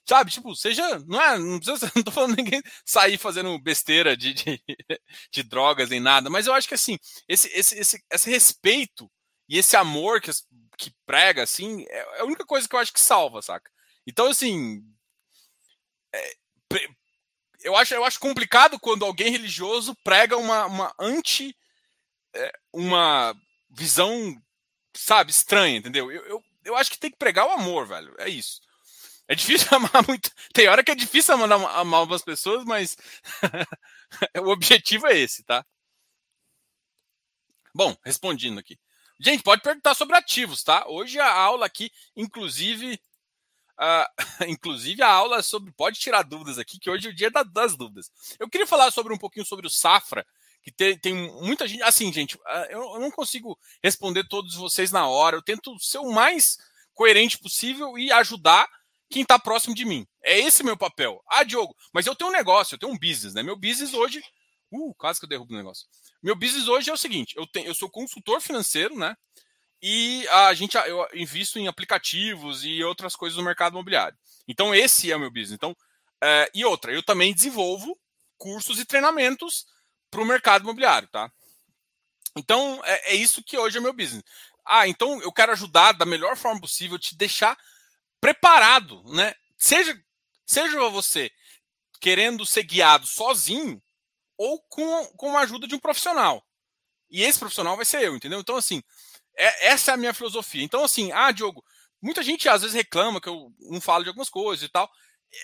Sabe, tipo, seja. Não é. Não, precisa, [laughs] não tô falando ninguém sair fazendo besteira de, de, [laughs] de drogas nem nada, mas eu acho que assim, esse, esse, esse, esse respeito e esse amor que, que prega, assim, é, é a única coisa que eu acho que salva, saca? Então, assim. É, eu, acho, eu acho complicado quando alguém religioso prega uma, uma anti. É, uma visão, sabe, estranha, entendeu? Eu, eu, eu acho que tem que pregar o amor, velho. É isso. É difícil [laughs] amar muito. Tem hora que é difícil amar, amar umas pessoas, mas [laughs] o objetivo é esse, tá? Bom, respondendo aqui. Gente, pode perguntar sobre ativos, tá? Hoje a aula aqui, inclusive, uh, [laughs] inclusive a aula é sobre. Pode tirar dúvidas aqui, que hoje é o dia das dúvidas. Eu queria falar sobre um pouquinho sobre o Safra, que tem, tem muita gente. Assim, gente, eu, eu não consigo responder todos vocês na hora. Eu tento ser o mais coerente possível e ajudar quem está próximo de mim. É esse meu papel. Ah, Diogo, mas eu tenho um negócio, eu tenho um business, né? Meu business hoje. Uh, quase que eu derrubo o negócio. Meu business hoje é o seguinte: eu, tenho, eu sou consultor financeiro, né? E a gente eu invisto em aplicativos e outras coisas no mercado imobiliário. Então, esse é o meu business. Então, é, e outra, eu também desenvolvo cursos e treinamentos para o mercado imobiliário, tá? Então, é, é, isso que hoje é meu business. Ah, então eu quero ajudar da melhor forma possível, te deixar preparado, né? Seja, seja você querendo ser guiado sozinho, ou com, com a ajuda de um profissional. E esse profissional vai ser eu, entendeu? Então, assim, é, essa é a minha filosofia. Então, assim, ah, Diogo, muita gente às vezes reclama que eu não falo de algumas coisas e tal.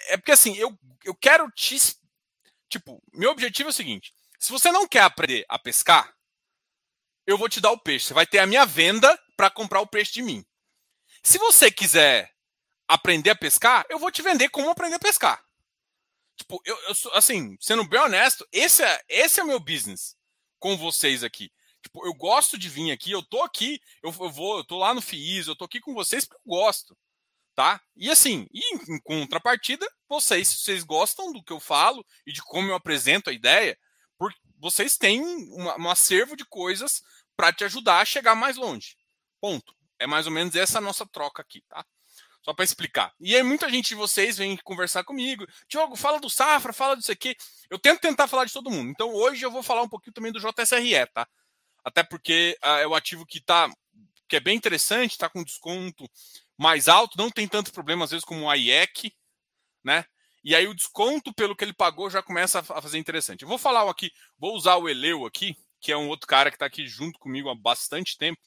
É porque, assim, eu, eu quero te. Tipo, meu objetivo é o seguinte: se você não quer aprender a pescar, eu vou te dar o peixe. Você vai ter a minha venda para comprar o peixe de mim. Se você quiser aprender a pescar, eu vou te vender como aprender a pescar. Tipo, eu, eu sou, assim, sendo bem honesto, esse é, esse é o meu business com vocês aqui. Tipo, eu gosto de vir aqui, eu tô aqui, eu, eu vou, eu tô lá no FIIs, eu tô aqui com vocês porque eu gosto, tá? E assim, e em, em contrapartida, vocês, se vocês gostam do que eu falo e de como eu apresento a ideia, porque vocês têm uma, um acervo de coisas para te ajudar a chegar mais longe. Ponto. É mais ou menos essa nossa troca aqui, tá? Só para explicar. E aí muita gente de vocês vem conversar comigo. Diogo, fala do Safra, fala disso aqui. Eu tento tentar falar de todo mundo. Então hoje eu vou falar um pouquinho também do JSRE, tá? Até porque uh, é o ativo que tá que é bem interessante, está com desconto mais alto, não tem tanto problema às vezes como o IEC, né? E aí o desconto pelo que ele pagou já começa a fazer interessante. Eu vou falar aqui, vou usar o Eleu aqui, que é um outro cara que está aqui junto comigo há bastante tempo.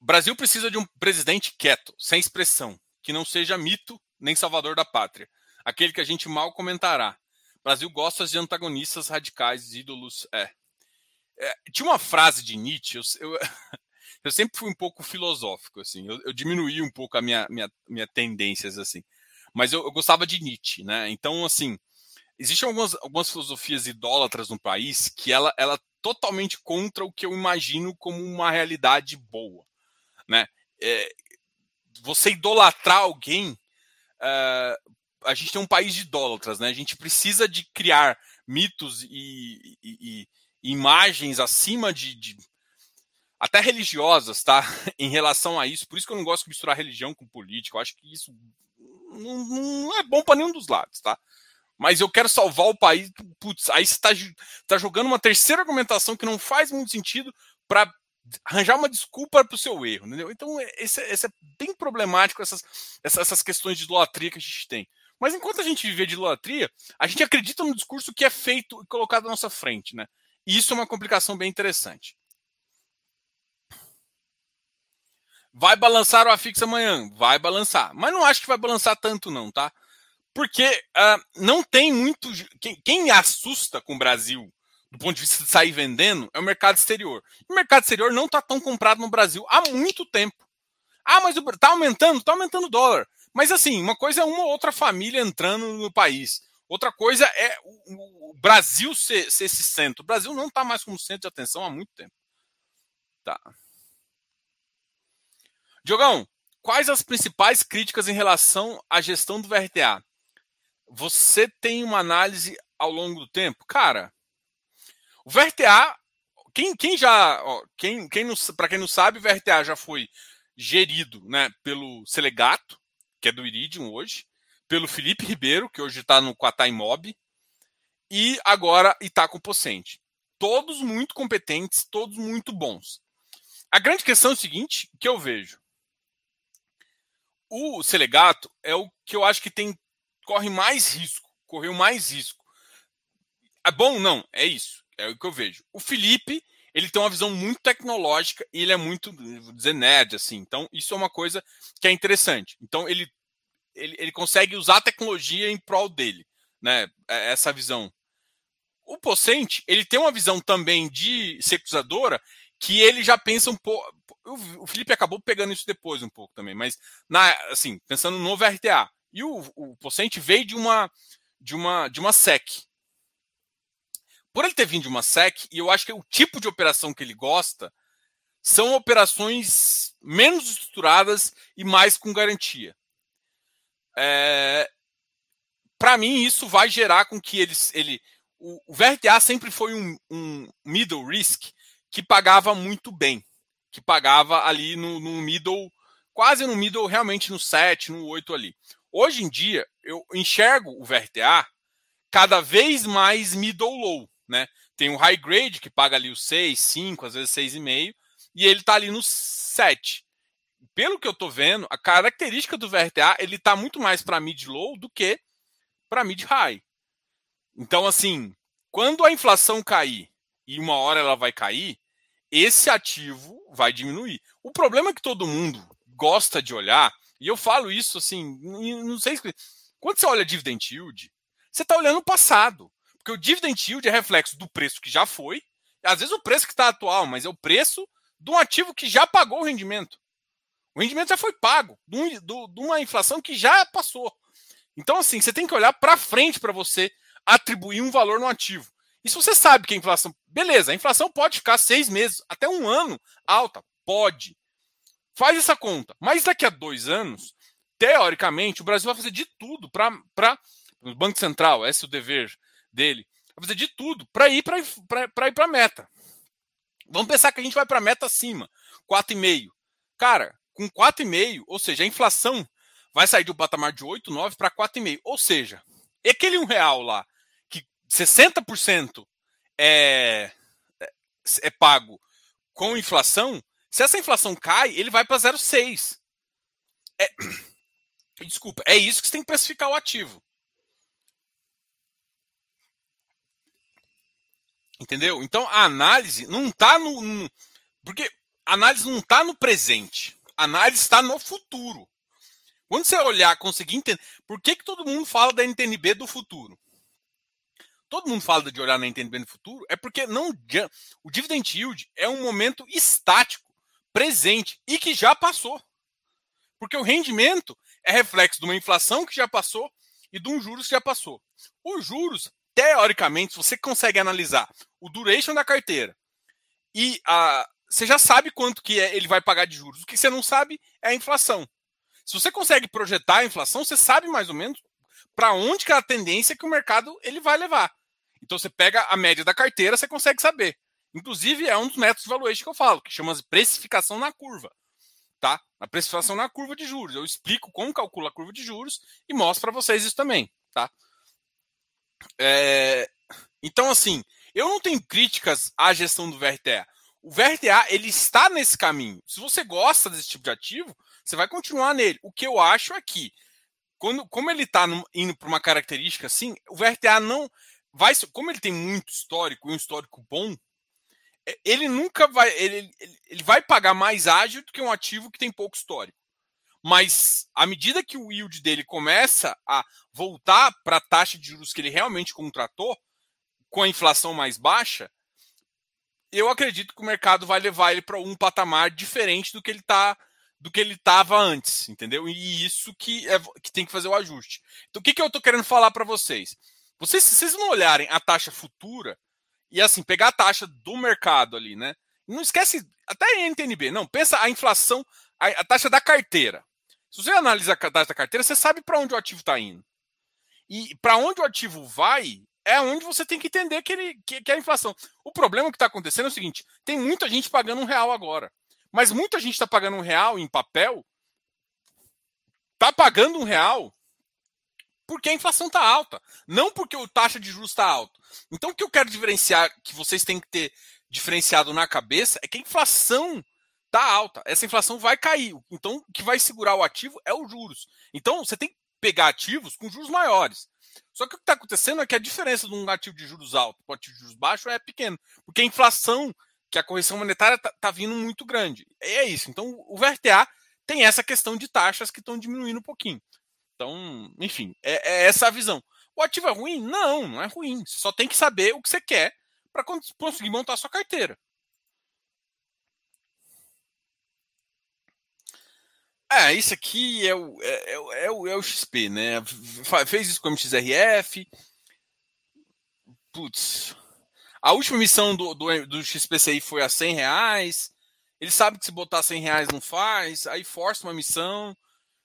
Brasil precisa de um presidente quieto, sem expressão, que não seja mito nem salvador da pátria, aquele que a gente mal comentará. Brasil gosta de antagonistas radicais, ídolos. É. é tinha uma frase de Nietzsche, eu, eu, [laughs] eu, sempre fui um pouco filosófico, assim, eu, eu diminuí um pouco a minha, minha, minha tendências, assim, mas eu, eu gostava de Nietzsche, né? Então, assim, existem algumas, algumas filosofias idólatras no país que ela, ela é totalmente contra o que eu imagino como uma realidade boa, né? É, você idolatrar alguém, uh, a gente tem um país de idólatras, né? A gente precisa de criar mitos e, e, e imagens acima de, de, até religiosas, tá? [laughs] em relação a isso. Por isso que eu não gosto de misturar religião com política. Eu acho que isso não, não é bom para nenhum dos lados, tá? mas eu quero salvar o país. Putz, aí você está tá jogando uma terceira argumentação que não faz muito sentido para arranjar uma desculpa para o seu erro, entendeu? Então, é, esse, é, esse é bem problemático, essas, essas questões de idolatria que a gente tem. Mas enquanto a gente viver de idolatria, a gente acredita no discurso que é feito e colocado à nossa frente, né? E isso é uma complicação bem interessante. Vai balançar o afixo amanhã? Vai balançar. Mas não acho que vai balançar tanto, não, tá? Porque uh, não tem muito. Quem, quem, assusta com o Brasil, do ponto de vista de sair vendendo, é o mercado exterior. O mercado exterior não está tão comprado no Brasil há muito tempo. Ah, mas está aumentando? Está aumentando o dólar. Mas assim, uma coisa é uma ou outra família entrando no país. Outra coisa é o, o Brasil ser, ser, esse centro. O Brasil não está mais como centro de atenção há muito tempo. Tá. Diogão, quais as principais críticas em relação à gestão do VRTA? você tem uma análise ao longo do tempo? Cara, o VRTA, quem, quem já, quem, quem para quem não sabe, o VRTA já foi gerido né, pelo Selegato, que é do Iridium hoje, pelo Felipe Ribeiro, que hoje está no Quatai Mob, e agora está com o Pocente. Todos muito competentes, todos muito bons. A grande questão é o seguinte, que eu vejo. O Selegato é o que eu acho que tem corre mais risco, correu mais risco. É bom? Não, é isso. É o que eu vejo. O Felipe, ele tem uma visão muito tecnológica e ele é muito, vou dizer, nerd, assim. Então, isso é uma coisa que é interessante. Então, ele, ele, ele consegue usar a tecnologia em prol dele, né? É, essa visão. O Pocente, ele tem uma visão também de securizadora que ele já pensa um pouco. O Felipe acabou pegando isso depois um pouco também, mas na, assim, pensando no novo RTA. E o, o Pocente veio de uma, de uma, de uma SEC. Por ele ter vindo de uma SEC, e eu acho que o tipo de operação que ele gosta são operações menos estruturadas e mais com garantia. É, Para mim, isso vai gerar com que eles. Ele, o, o VRTA sempre foi um, um, middle risk que pagava muito bem, que pagava ali no, no middle, quase no middle, realmente no 7, no 8 ali. Hoje em dia, eu enxergo o VRTA cada vez mais middle low, né? Tem o high grade que paga ali o 6, 5, às vezes 6,5, e ele está ali no 7. Pelo que eu estou vendo, a característica do VRTA, ele está muito mais para mid low do que para mid high. Então, assim, quando a inflação cair e uma hora ela vai cair, esse ativo vai diminuir. O problema é que todo mundo gosta de olhar e eu falo isso assim, não sei se. Quando você olha dividend yield, você está olhando o passado. Porque o dividend yield é reflexo do preço que já foi, às vezes o preço que está atual, mas é o preço de um ativo que já pagou o rendimento. O rendimento já foi pago, de, uma inflação que já passou. Então, assim, você tem que olhar para frente para você atribuir um valor no ativo. E se você sabe que a inflação. Beleza, a inflação pode ficar seis meses, até um ano alta. Pode. Faz essa conta. Mas daqui a dois anos, teoricamente, o Brasil vai fazer de tudo para. O Banco Central, esse é o dever dele, vai fazer de tudo para ir para ir para meta. Vamos pensar que a gente vai para a meta acima, 4,5. Cara, com 4,5, ou seja, a inflação vai sair do patamar de 8, 9 para 4,5. Ou seja, aquele um real lá, que 60% é, é, é pago com inflação, se essa inflação cai, ele vai para 0,6. É... [clears throat] Desculpa, é isso que você tem que precificar o ativo. Entendeu? Então a análise não está no, no, Porque a análise não está no presente. A análise está no futuro. Quando você olhar, conseguir entender. Por que, que todo mundo fala da NTNB do futuro? Todo mundo fala de olhar na NTNB no futuro, é porque não o dividend yield é um momento estático, presente e que já passou. Porque o rendimento é reflexo de uma inflação que já passou e de um juros que já passou. Os juros, teoricamente, você consegue analisar o duration da carteira e a, você já sabe quanto que é, ele vai pagar de juros. O que você não sabe é a inflação. Se você consegue projetar a inflação, você sabe mais ou menos para onde que é a tendência que o mercado ele vai levar. Então você pega a média da carteira, você consegue saber. Inclusive é um dos métodos de valuation que eu falo, que chama de precificação na curva, tá? A precificação na curva de juros. Eu explico como calcula a curva de juros e mostro para vocês isso também, tá? É... Então assim, eu não tenho críticas à gestão do VRTA. O VRTA ele está nesse caminho. Se você gosta desse tipo de ativo, você vai continuar nele. O que eu acho é que, quando, como ele está indo para uma característica assim, o VRTA não vai. Como ele tem muito histórico e um histórico bom, é, ele nunca vai. Ele, ele vai pagar mais ágil do que um ativo que tem pouco histórico. Mas à medida que o yield dele começa a voltar para a taxa de juros que ele realmente contratou, com a inflação mais baixa, eu acredito que o mercado vai levar ele para um patamar diferente do que ele está do que ele estava antes, entendeu? E isso que, é, que tem que fazer o ajuste. Então, o que, que eu estou querendo falar para vocês? vocês? Se vocês não olharem a taxa futura e assim, pegar a taxa do mercado ali, né? Não esquece, até em NTNB, não, pensa a inflação, a, a taxa da carteira. Se você analisa a taxa da carteira, você sabe para onde o ativo está indo. E para onde o ativo vai, é onde você tem que entender que, ele, que, que é a inflação. O problema que está acontecendo é o seguinte: tem muita gente pagando um real agora. Mas muita gente está pagando um real em papel, está pagando um real porque a inflação está alta, não porque a taxa de juros está alta. Então, o que eu quero diferenciar, que vocês têm que ter diferenciado na cabeça, é que a inflação está alta. Essa inflação vai cair. Então, o que vai segurar o ativo é os juros. Então, você tem que pegar ativos com juros maiores. Só que o que está acontecendo é que a diferença de um ativo de juros alto para um ativo de juros baixo é pequena, porque a inflação que a correção monetária está tá vindo muito grande. É isso. Então, o VRTA tem essa questão de taxas que estão diminuindo um pouquinho. Então, enfim, é, é, essa a visão. O ativo é ruim? Não, não é ruim. Você só tem que saber o que você quer para conseguir montar a sua carteira. É, isso aqui é o, é, é, é, o, é o XP, né? Fez isso com o MXRF. Putz, a última missão do, do, do XPCI foi a 100 reais. Ele sabe que se botar 100 reais não faz, aí força uma missão,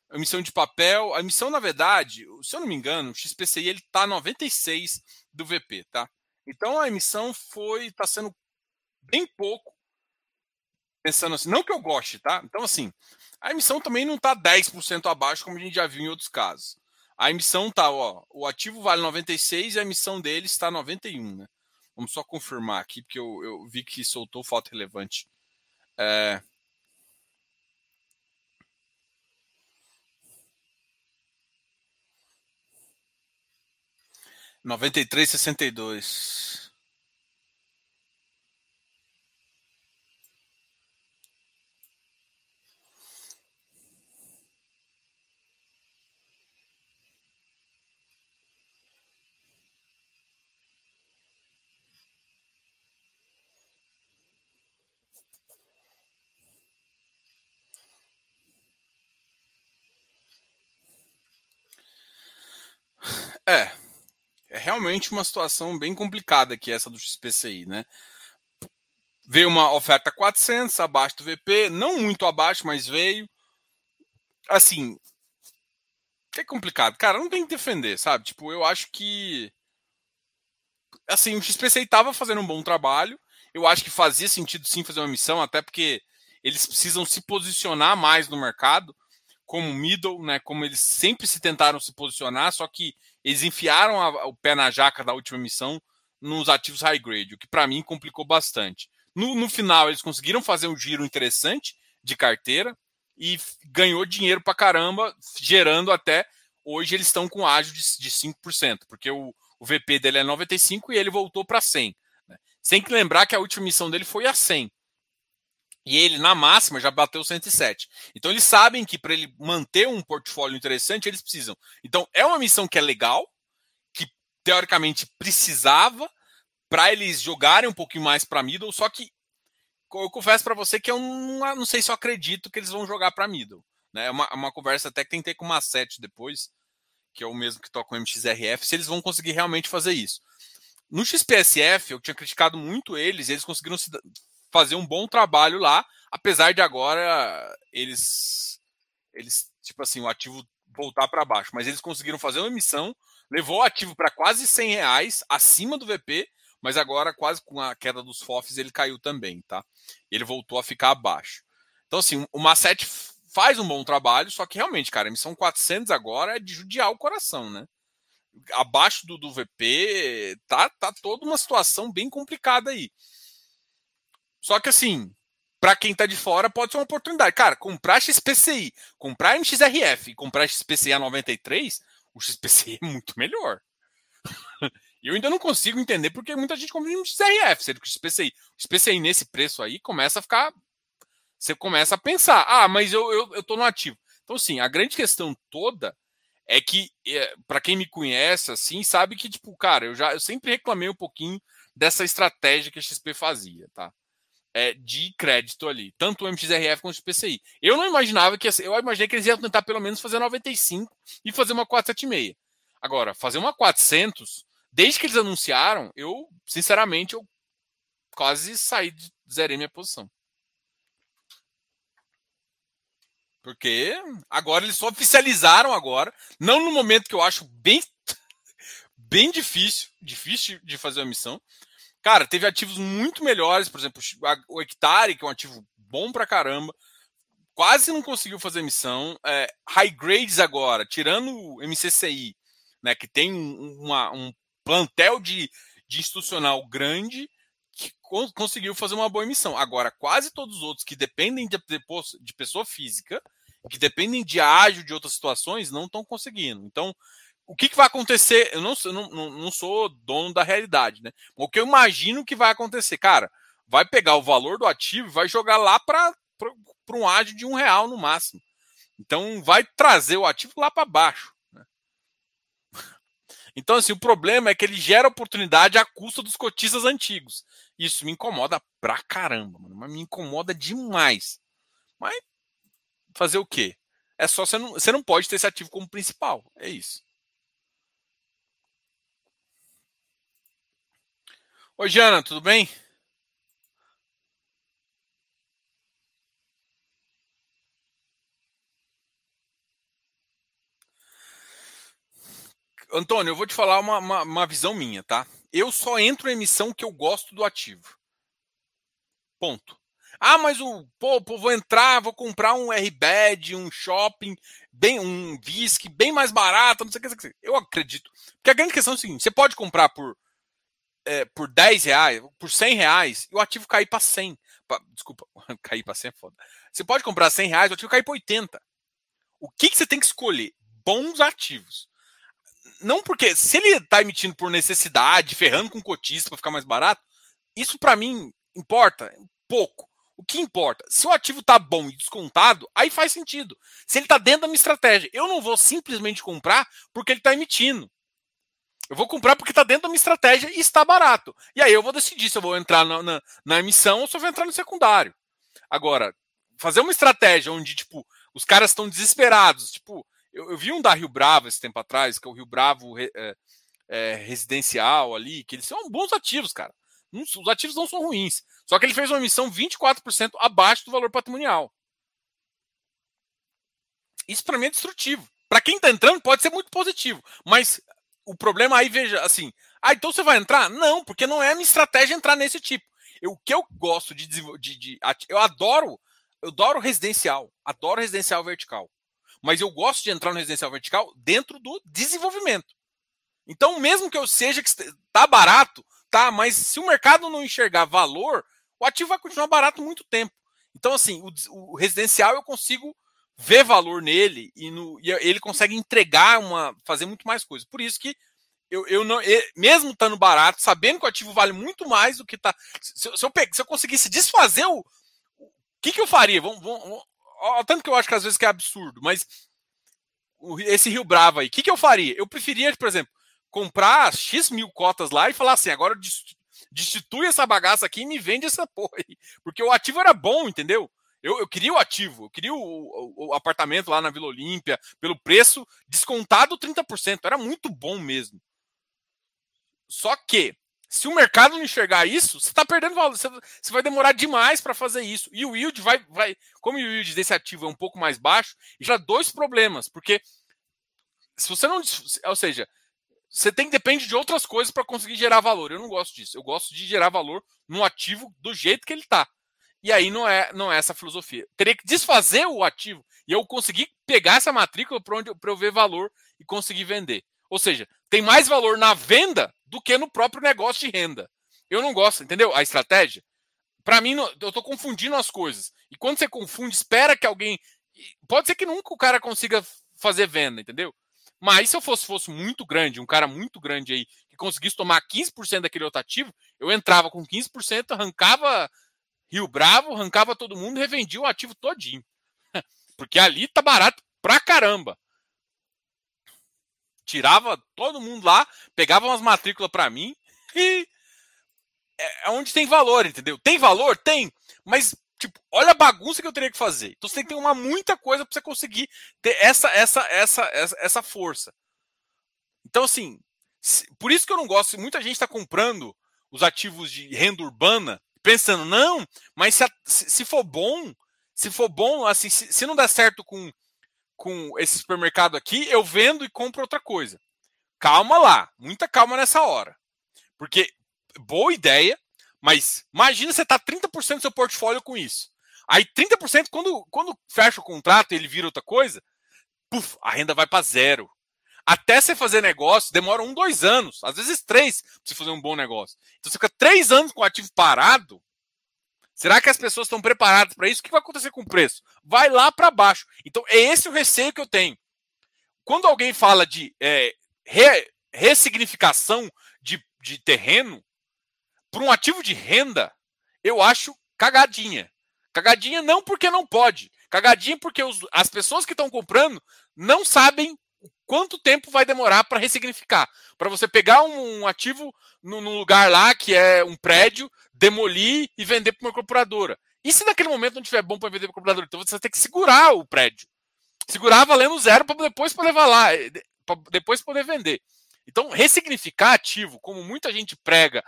a missão de papel. A missão, na verdade, se eu não me engano, o XPCI ele tá 96 do VP, tá? Então a emissão foi, está sendo bem pouco, pensando assim, não que eu goste, tá? Então assim, a emissão também não está 10% abaixo, como a gente já viu em outros casos. A emissão tá, ó, o ativo vale 96 e a emissão dele está 91, né? Vamos só confirmar aqui, porque eu, eu vi que soltou foto relevante. É... Noventa e três sessenta e dois. É, é realmente uma situação bem complicada aqui essa do XPCI, né? Veio uma oferta 400 abaixo do VP, não muito abaixo, mas veio. Assim, é complicado. Cara, não tem que defender, sabe? Tipo, eu acho que assim, o XPCI estava fazendo um bom trabalho. Eu acho que fazia sentido sim fazer uma missão, até porque eles precisam se posicionar mais no mercado como middle, né? Como eles sempre se tentaram se posicionar, só que eles enfiaram a, o pé na jaca da última missão nos ativos high grade, o que para mim complicou bastante. No, no, final, eles conseguiram fazer um giro interessante de carteira e ganhou dinheiro para caramba, gerando até. Hoje eles estão com ágio de, de 5%, porque o, o VP dele é 95 e ele voltou para 100. Né? Tem que lembrar que a última missão dele foi a 100. E ele, na máxima, já bateu 107. Então, eles sabem que para ele manter um portfólio interessante, eles precisam. Então, é uma missão que é legal, que teoricamente precisava, para eles jogarem um pouquinho mais para middle, só que eu confesso para você que eu não, não sei se eu acredito que eles vão jogar para middle. Né? É uma, uma conversa até que tentei com uma 7 depois, que é o mesmo que toca o MXRF, se eles vão conseguir realmente fazer isso. No XPSF, eu tinha criticado muito eles, eles conseguiram fazer um bom trabalho lá, apesar de agora eles, eles tipo assim, o ativo voltar para baixo. Mas eles conseguiram fazer uma emissão, levou o ativo para quase 100 reais, acima do VP, mas agora, quase com a queda dos FOFs, ele caiu também, tá? Ele voltou a ficar abaixo. Então, assim, o Masset faz um bom trabalho, só que realmente, cara, a emissão 400 agora é de judiar o coração, né? Abaixo do, do VP, tá, tá toda uma situação bem complicada aí. Só que assim, para quem tá de fora, pode ser uma oportunidade. Cara, comprar XPCI, comprar MXRF e comprar XPCI a 93, o XPCI é muito melhor. E [laughs] eu ainda não consigo entender porque muita gente compra MXRF, sendo que o XPCI, o XPCI nesse preço aí começa a ficar. Você começa a pensar, ah, mas eu, eu, eu tô no ativo. Então, sim, a grande questão toda é que, é, para quem me conhece, assim, sabe que, tipo, cara, eu já eu sempre reclamei um pouquinho dessa estratégia que a XP fazia, tá? É, de crédito ali, tanto o MXRF quanto o PCI. Eu não imaginava que eu imaginei que eles iam tentar pelo menos fazer 95 e fazer uma 476. Agora, fazer uma 400, desde que eles anunciaram, eu, sinceramente, eu quase saí de zerei minha posição. Porque agora eles só oficializaram agora, não no momento que eu acho bem [laughs] bem difícil, difícil de fazer a missão, Cara, teve ativos muito melhores, por exemplo, o Hectare, que é um ativo bom pra caramba, quase não conseguiu fazer missão. É, high grades agora, tirando o MCCI, né, que tem uma, um plantel de, de institucional grande, que conseguiu fazer uma boa emissão. Agora, quase todos os outros que dependem de, de pessoa física, que dependem de ágio de outras situações, não estão conseguindo. Então, o que, que, vai acontecer? Eu não, não, não sou dono da realidade, né? O que eu imagino que vai acontecer, cara, vai pegar o valor do ativo e vai jogar lá para um ágio de um real no máximo. Então vai trazer o ativo lá para baixo. Né? Então, assim, o problema é que ele gera oportunidade à custa dos cotistas antigos. Isso me incomoda pra caramba, mano. Mas me incomoda demais. Mas fazer o quê? É só você não, você não pode ter esse ativo como principal. É isso. Oi, Jana, tudo bem? Antônio, eu vou te falar uma, uma, uma, visão minha, tá? Eu só entro em emissão que eu gosto do ativo. Ponto. Ah, mas o pô, pô vou entrar, vou comprar um RBED, um shopping, bem um VISC, bem mais barato, não sei o que, não sei o que. Eu acredito. Porque a grande questão é o seguinte: você pode comprar por é, por 10 reais, por 100 reais, e o ativo cair para 100. Pra, desculpa, [laughs] cair para 100 é foda. Você pode comprar 100 reais, o ativo cair para 80. O que, que você tem que escolher? Bons ativos. Não porque, se ele está emitindo por necessidade, ferrando com cotista para ficar mais barato, isso para mim importa pouco. O que importa? Se o ativo está bom e descontado, aí faz sentido. Se ele está dentro da minha estratégia, eu não vou simplesmente comprar porque ele está emitindo. Eu vou comprar porque está dentro da minha estratégia e está barato. E aí eu vou decidir se eu vou entrar na, na, na emissão ou se eu vou entrar no secundário. Agora, fazer uma estratégia onde, tipo, os caras estão desesperados. Tipo, eu, eu, vi um da Rio Bravo esse tempo atrás, que é o Rio Bravo é, é, residencial ali, que eles são bons ativos, cara. Os ativos não são ruins. Só que ele fez uma emissão 24% abaixo do valor patrimonial. Isso para mim é destrutivo. Para quem está entrando, pode ser muito positivo. Mas o problema aí, veja, assim, ah, então você vai entrar? Não, porque não é a minha estratégia entrar nesse tipo. Eu, o que eu gosto de, de, de, eu adoro, eu adoro residencial, adoro residencial vertical. Mas eu gosto de entrar no residencial vertical dentro do desenvolvimento. Então, mesmo que eu seja que tá barato, tá, mas se o mercado não enxergar valor, o ativo vai continuar barato muito tempo. Então, assim, o, o residencial eu consigo ver valor nele e, no, e ele consegue entregar uma. fazer muito mais coisa. Por isso que eu, eu não, mesmo estando barato, sabendo que o ativo vale muito mais do que está. Se, se, eu, se eu conseguisse desfazer o. O que, que eu faria? Vamos, vamos, tanto que eu acho que às vezes que é absurdo, mas esse Rio Bravo aí, o que, que eu faria? Eu preferia, por exemplo, comprar X mil cotas lá e falar assim: agora destitui essa bagaça aqui e me vende essa porra aí. Porque o ativo era bom, entendeu? Eu, eu queria o ativo, eu queria o, o, o, apartamento lá na Vila Olímpia, pelo preço descontado 30%. Era muito bom mesmo. Só que, se o mercado não enxergar isso, você está perdendo valor. Você, você, vai demorar demais para fazer isso. E o yield vai, vai. Como o yield desse ativo é um pouco mais baixo, já dois problemas. Porque se você não. Ou seja, você tem depende de outras coisas para conseguir gerar valor. Eu não gosto disso. Eu gosto de gerar valor no ativo do jeito que ele está. E aí não é, não é essa filosofia. Teria que desfazer o ativo e eu conseguir pegar essa matrícula para eu ver valor e conseguir vender. Ou seja, tem mais valor na venda do que no próprio negócio de renda. Eu não gosto, entendeu? A estratégia. Para mim, eu estou confundindo as coisas. E quando você confunde, espera que alguém. Pode ser que nunca o cara consiga fazer venda, entendeu? Mas se eu fosse, fosse muito grande, um cara muito grande aí, que conseguisse tomar 15% daquele outro ativo, eu entrava com 15%, arrancava Rio Bravo, arrancava todo mundo revendia o ativo todinho. [laughs] Porque ali tá barato pra caramba. Tirava todo mundo lá, pegava umas matrículas para mim [laughs] e é, é onde tem valor, entendeu? Tem valor? Tem, mas tipo, olha a bagunça que eu teria que fazer. Então você tem que ter uma muita coisa para você conseguir ter essa essa essa essa, essa força. Então assim, por isso que eu não gosto, muita gente está comprando os ativos de renda urbana pensando, não, mas se, se for bom, se for bom, assim, se, se não der certo com, com esse supermercado aqui, eu vendo e compro outra coisa. Calma lá, muita calma nessa hora. Porque, boa ideia, mas imagina você tá 30% do seu portfólio com isso. Aí 30%, quando, quando fecha o contrato ele vira outra coisa, puf, a renda vai para zero. Até você fazer negócio, demora um, dois anos, às vezes três, para você fazer um bom negócio. Então você fica três anos com o ativo parado. Será que as pessoas estão preparadas para isso? O que vai acontecer com o preço? Vai lá para baixo. Então é esse o receio que eu tenho. Quando alguém fala de é, re, ressignificação de, de terreno para um ativo de renda, eu acho cagadinha. Cagadinha não porque não pode. Cagadinha porque os, as pessoas que estão comprando não sabem quanto tempo vai demorar para ressignificar? Para você pegar um, um ativo num lugar lá que é um prédio, demolir e vender para uma incorporadora. E se naquele momento não tiver bom para vender para incorporadora? Então você vai ter que segurar o prédio. Segurar valendo zero para depois poder lá, eh, para depois poder vender. Então, ressignificar ativo, como muita gente prega,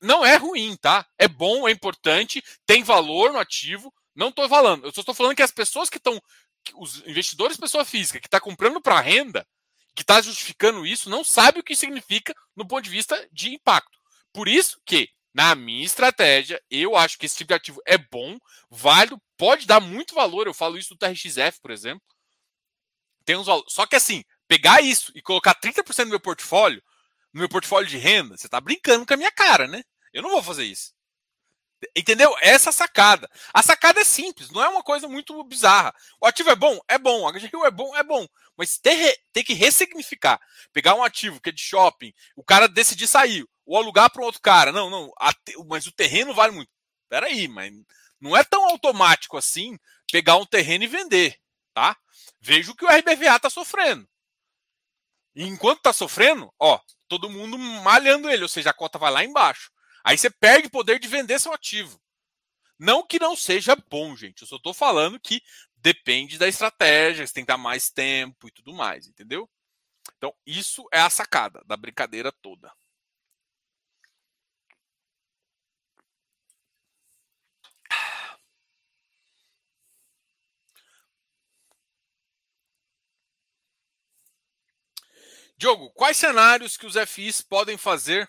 não é ruim, tá? É bom, é importante, tem valor no ativo. Não estou falando. Eu só estou falando que as pessoas que estão os investidores pessoa física que está comprando para renda, que está justificando isso, não sabe o que significa no ponto de vista de impacto. Por isso que, na minha estratégia, eu acho que esse tipo de ativo é bom, válido, pode dar muito valor. Eu falo isso do TRXF, por exemplo. Tem uns valores. Só que assim, pegar isso e colocar 30% do meu portfólio, no meu portfólio de renda, você está brincando com a minha cara, né? Eu não vou fazer isso. Entendeu? Essa sacada. A sacada é simples, não é uma coisa muito bizarra. O ativo é bom? É bom. O HGU é bom? É bom. Mas ter, que ressignificar. Pegar um ativo que é de shopping, o cara decidir sair, ou alugar para um outro cara. Não, não. mas o terreno vale muito. Peraí, mas não é tão automático assim pegar um terreno e vender. tá? Veja o que o RBVA está sofrendo. E enquanto está sofrendo, ó, todo mundo malhando ele, ou seja, a cota vai lá embaixo. Aí você perde o poder de vender seu ativo. Não que não seja bom, gente. Eu só estou falando que depende da estratégia, você tem que dar mais tempo e tudo mais, entendeu? Então, isso é a sacada da brincadeira toda. Diogo, quais cenários que os FIs podem fazer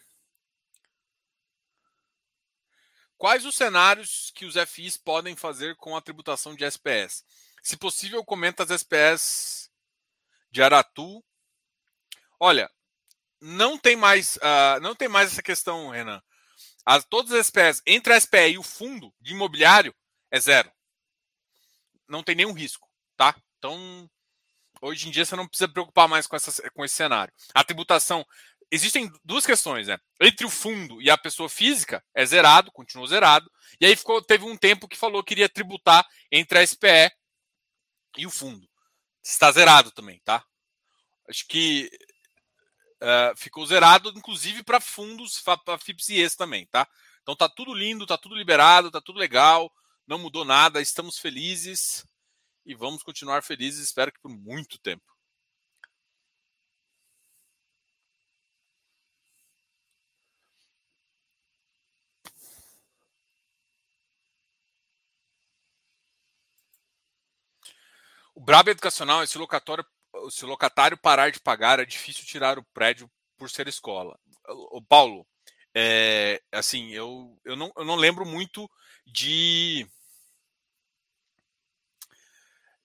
Quais os cenários que os FIs podem fazer com a tributação de SPS? Se possível, comenta as SPS de Aratu. Olha, não tem mais, uh, não tem mais essa questão, Renan. As, todas as SPS, entre a SPE e o fundo de imobiliário, é zero. Não tem nenhum risco, tá? Então, hoje em dia você não precisa preocupar mais com, essa, com esse cenário. A tributação existem duas questões, né? Entre o fundo e a pessoa física, é zerado, continuou zerado. E aí ficou, teve um tempo que falou que iria tributar entre a SPE e o fundo. Está zerado também, tá? Acho que uh, ficou zerado, inclusive para fundos, para FIPS e também, tá? Então tá tudo lindo, tá tudo liberado, tá tudo legal, não mudou nada, estamos felizes e vamos continuar felizes, espero que por muito tempo. O brabo educacional é se o, locatório, se o locatário parar de pagar, é difícil tirar o prédio por ser escola. O Paulo, é, assim, eu, eu, não, eu não lembro muito de.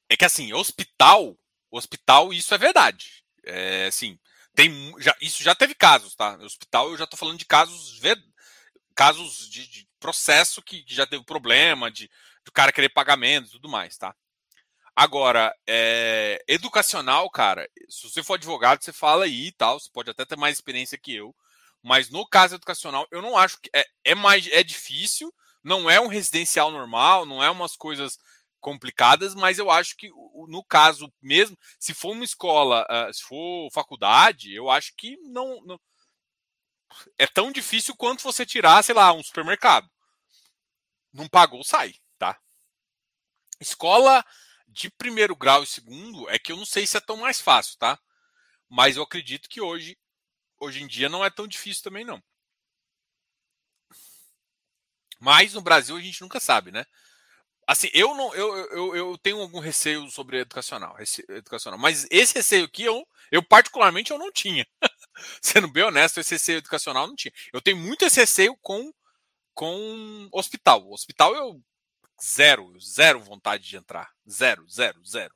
É que assim, hospital, hospital, isso é verdade. É, assim, tem, já, isso já teve casos, tá? Hospital, eu já tô falando de casos, casos de, de processo que, já teve problema, de, de o cara querer pagamento e tudo mais, tá? Agora, é, educacional, cara, se você for advogado, você fala aí e tal, você pode até ter mais experiência que eu, mas no caso educacional, eu não acho que é, é mais é difícil, não é um residencial normal, não é umas coisas complicadas, mas eu acho que no caso mesmo, se for uma escola, uh, se for faculdade, eu acho que não, não, é tão difícil quanto você tirar, sei lá, um supermercado. Não pagou, sai, tá? Escola de primeiro grau e segundo é que eu não sei se é tão mais fácil, tá? Mas eu acredito que hoje, hoje em dia não é tão difícil também não. Mas no Brasil a gente nunca sabe, né? Assim, eu não, eu, eu, eu tenho algum receio sobre educacional, educacional, mas esse receio aqui eu, eu particularmente eu não tinha. [laughs] Sendo bem honesto, esse receio educacional não tinha. Eu tenho muito esse receio com com hospital. Hospital eu Zero, zero vontade de entrar. Zero, zero, zero.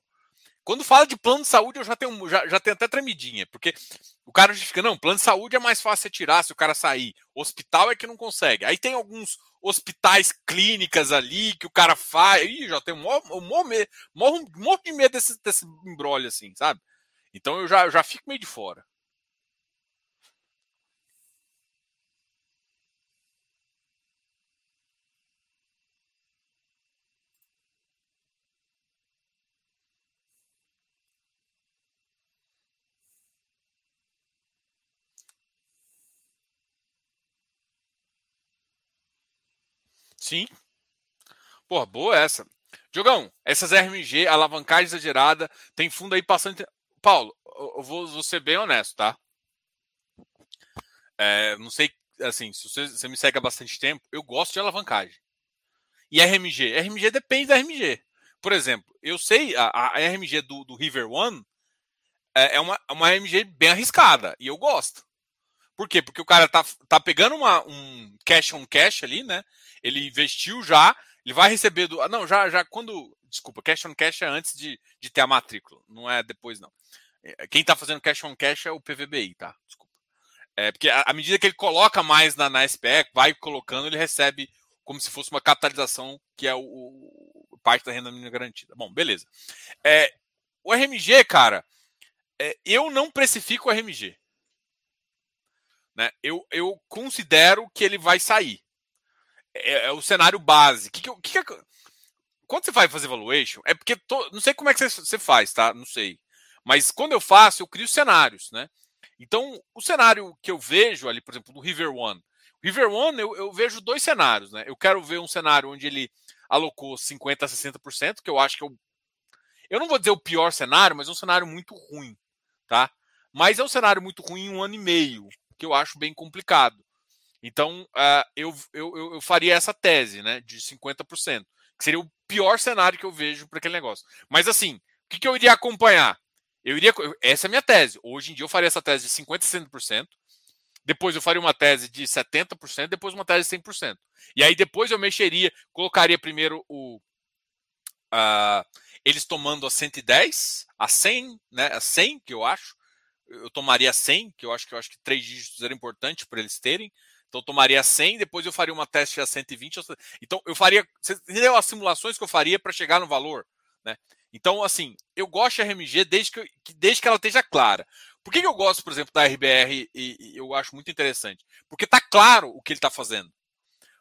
Quando fala de plano de saúde, eu já tenho, já, já tenho até tremidinha, porque o cara fica, não, plano de saúde é mais fácil tirar se o cara sair. Hospital é que não consegue. Aí tem alguns hospitais, clínicas ali que o cara faz. Ih, já tenho morro, morro, morro de medo desse, desse embrolho assim, sabe? Então eu já, eu já fico meio de fora. Sim. Porra, boa essa. Diogão, essas RMG, alavancagem exagerada, tem fundo aí passando. Paulo, eu vou, vou ser bem honesto, tá? É, não sei, assim, se você, você, me segue há bastante tempo, eu gosto de alavancagem. E RMG? RMG depende da RMG. Por exemplo, eu sei, a, a RMG do, do, River One é, é uma, uma RMG bem arriscada, e eu gosto. Por quê? Porque o cara tá, tá pegando uma, um cash on cash ali, né? ele investiu já, ele vai receber do. Não, já, já quando. Desculpa, cash on cash é antes de, de ter a matrícula, não é depois, não. É, quem está fazendo cash on cash é o PVBI, tá? Desculpa. É, porque à medida que ele coloca mais na, na SPE, vai colocando, ele recebe como se fosse uma capitalização, que é o, o parte da renda mínima garantida. Bom, beleza. É, o RMG, cara, é, eu não precifico o RMG. Né? Eu, eu considero que ele vai sair é, é o cenário base. Que que, que, que, quando você vai fazer valuation, é porque não sei como é que você, você faz, tá? Não sei. Mas quando eu faço, eu crio cenários, né? Então, o cenário que eu vejo ali, por exemplo, no River One. River One, eu, eu vejo dois cenários, né? Eu quero ver um cenário onde ele alocou 50% a 60%, que eu acho que eu. Eu não vou dizer o pior cenário, mas é um cenário muito ruim, tá? Mas é um cenário muito ruim em um ano e meio, que eu acho bem complicado. Então, uh, eu, eu, eu faria essa tese, né, de 50%, que seria o pior cenário que eu vejo para aquele negócio. Mas, assim, o que, que eu iria acompanhar? Eu iria. Essa é a minha tese. Hoje em dia eu faria essa tese de 50% 60%. Depois eu faria uma tese de 70%, depois uma tese de 100%. E aí depois eu mexeria, colocaria primeiro o. Uh, eles tomando a 110, a 100, né? A 100, que eu acho. Eu tomaria 100, que eu acho que eu acho que três dígitos era importante para eles terem. Então eu tomaria 100, depois eu faria uma teste a 120. Então eu faria. Você entendeu as simulações que eu faria para chegar no valor? Né? Então, assim, eu gosto de RMG desde que, desde que ela esteja clara. Por que, que eu gosto, por exemplo, da RBR e, e eu acho muito interessante? Porque tá claro o que ele está fazendo.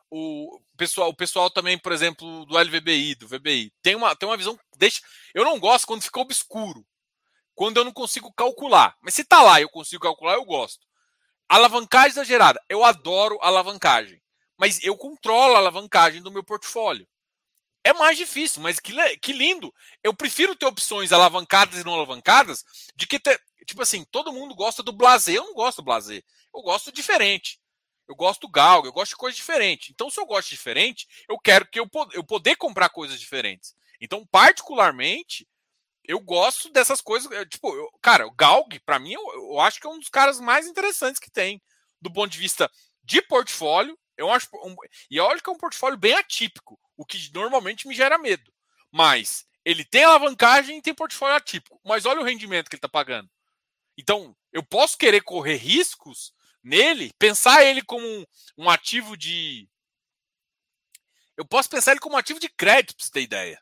O pessoal, o pessoal também, por exemplo, do LVBI, do VBI, tem uma, tem uma visão. Deixa, eu não gosto quando fica obscuro, quando eu não consigo calcular. Mas se tá lá e eu consigo calcular, eu gosto. Alavancagem exagerada. Eu adoro alavancagem. Mas eu controlo a alavancagem do meu portfólio. É mais difícil, mas que, que lindo. Eu prefiro ter opções alavancadas e não alavancadas de que ter. Tipo assim, todo mundo gosta do blazer. Eu não gosto do blazer. Eu gosto diferente. Eu gosto do galgo, eu gosto de coisa diferente. Então, se eu gosto diferente, eu quero que eu, eu poder comprar coisas diferentes. Então, particularmente, eu gosto dessas coisas. Tipo, eu, cara, o Galg, para mim, eu, eu, acho que é um dos caras mais interessantes que tem, do ponto de vista de portfólio. Eu acho. Um, e olha que é um portfólio bem atípico o que normalmente me gera medo. Mas ele tem alavancagem e tem portfólio atípico. Mas olha o rendimento que ele está pagando. Então, eu posso querer correr riscos nele, pensar ele como um, um ativo de. Eu posso pensar ele como um ativo de crédito, para você ter ideia.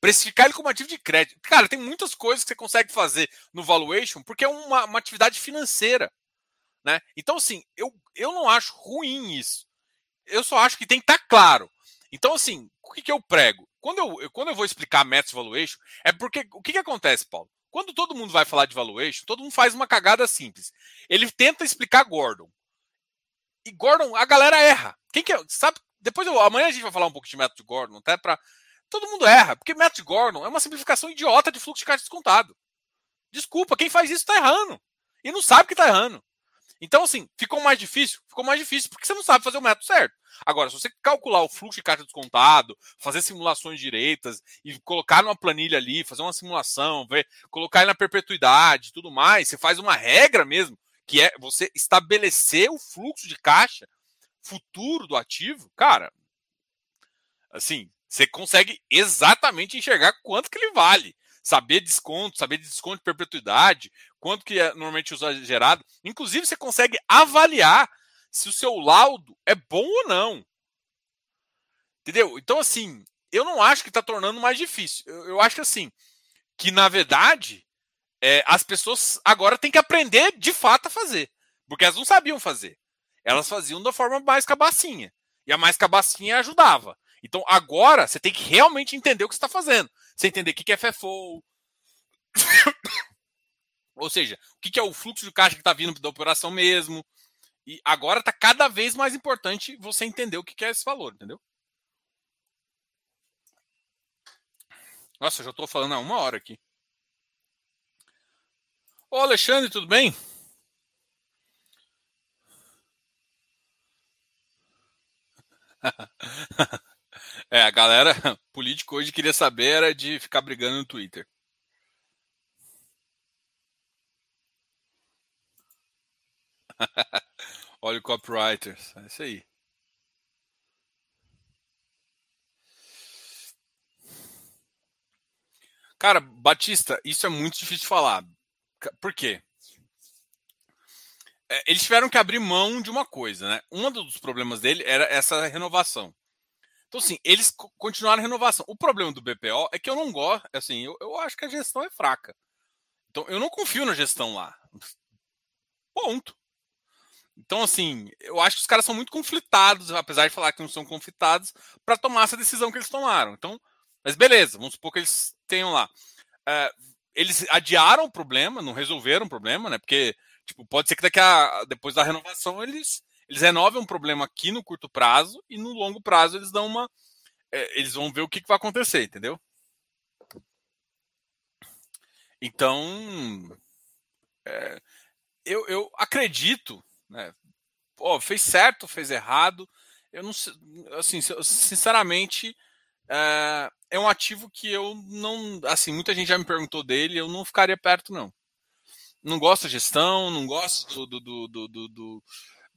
Precificar ele como ativo de crédito. Cara, tem muitas coisas que você consegue fazer no valuation porque é uma, uma atividade financeira. Né? Então, assim, eu, eu não acho ruim isso. Eu só acho que tem que estar tá claro. Então, assim, o que, que eu prego? Quando eu, quando eu vou explicar métodos valuation, é porque o que, que acontece, Paulo? Quando todo mundo vai falar de valuation, todo mundo faz uma cagada simples. Ele tenta explicar Gordon. E Gordon, a galera erra. Quem que é? Sabe? Depois eu, amanhã a gente vai falar um pouco de método de Gordon, até para todo mundo erra, porque de Gordon é uma simplificação idiota de fluxo de caixa descontado. Desculpa, quem faz isso está errando. E não sabe que está errando. Então, assim, ficou mais difícil? Ficou mais difícil porque você não sabe fazer o método certo. Agora, se você calcular o fluxo de caixa descontado, fazer simulações direitas e colocar numa planilha ali, fazer uma simulação, ver, colocar na perpetuidade tudo mais, você faz uma regra mesmo, que é você estabelecer o fluxo de caixa futuro do ativo, cara, assim, você consegue exatamente enxergar quanto que ele vale. Saber desconto, saber de desconto de perpetuidade, quanto que é normalmente gerado. Inclusive, você consegue avaliar se o seu laudo é bom ou não. Entendeu? Então, assim, eu não acho que está tornando mais difícil. Eu, eu, acho assim, que na verdade, é, as pessoas agora têm que aprender de fato a fazer. Porque elas não sabiam fazer. Elas faziam da forma mais cabacinha. E a mais cabacinha ajudava. Então, agora, você tem que realmente entender o que você está fazendo. Você entender o que é FFO. [coughs] Ou seja, o que é o fluxo de caixa que está vindo da operação mesmo. E agora está cada vez mais importante você entender o que é esse valor, entendeu? Nossa, já estou falando há uma hora aqui. Ô Alexandre, tudo bem? [laughs] é, a galera [laughs] política hoje queria saber era de ficar brigando no Twitter. [laughs] Olha o copywriters. É isso aí. Cara, Batista, isso é muito difícil de falar. Por quê? É, eles tiveram que abrir mão de uma coisa, né? Um dos problemas dele era essa renovação. Então, assim, eles continuaram a renovação. O problema do BPO é que eu não gosto, assim, eu, eu acho que a gestão é fraca. Então, eu não confio na gestão lá. Ponto. Então, assim, eu acho que os caras são muito conflitados, apesar de falar que não são conflitados, para tomar essa decisão que eles tomaram. Então, mas beleza, vamos supor que eles tenham lá. É, eles adiaram o problema, não resolveram o problema, né? Porque, tipo, pode ser que daqui a depois da renovação eles eles renovem um problema aqui no curto prazo e no longo prazo eles dão uma é, eles vão ver o que, que vai acontecer, entendeu? Então, é, eu, eu acredito né? Pô, fez certo, fez errado. Eu não sei, assim, sinceramente, é, é, um ativo que eu não, assim, muita gente já me perguntou dele, eu não ficaria perto não. Não gosto da gestão, não gosto do, do, do, do, do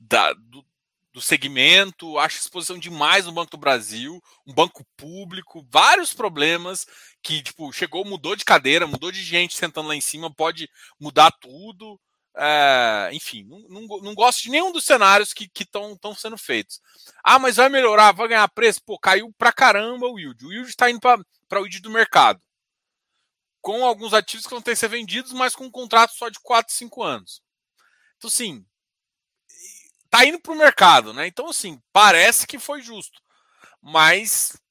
da, do, do segmento, acho exposição demais no Banco do Brasil, um banco público, vários problemas que, tipo, chegou, mudou de cadeira, mudou de gente sentando lá em cima, pode mudar tudo. É, enfim, não, não, não, gosto de nenhum dos cenários que estão sendo feitos. Ah, mas vai melhorar, vai ganhar preço? Pô, caiu pra caramba o yield. O yield está indo para o yield do mercado. com alguns ativos que vão ter que ser vendidos, mas com um contrato só de 4, 5 anos. Então, assim, tá indo para o mercado, né? Então, assim, parece que foi justo. Mas,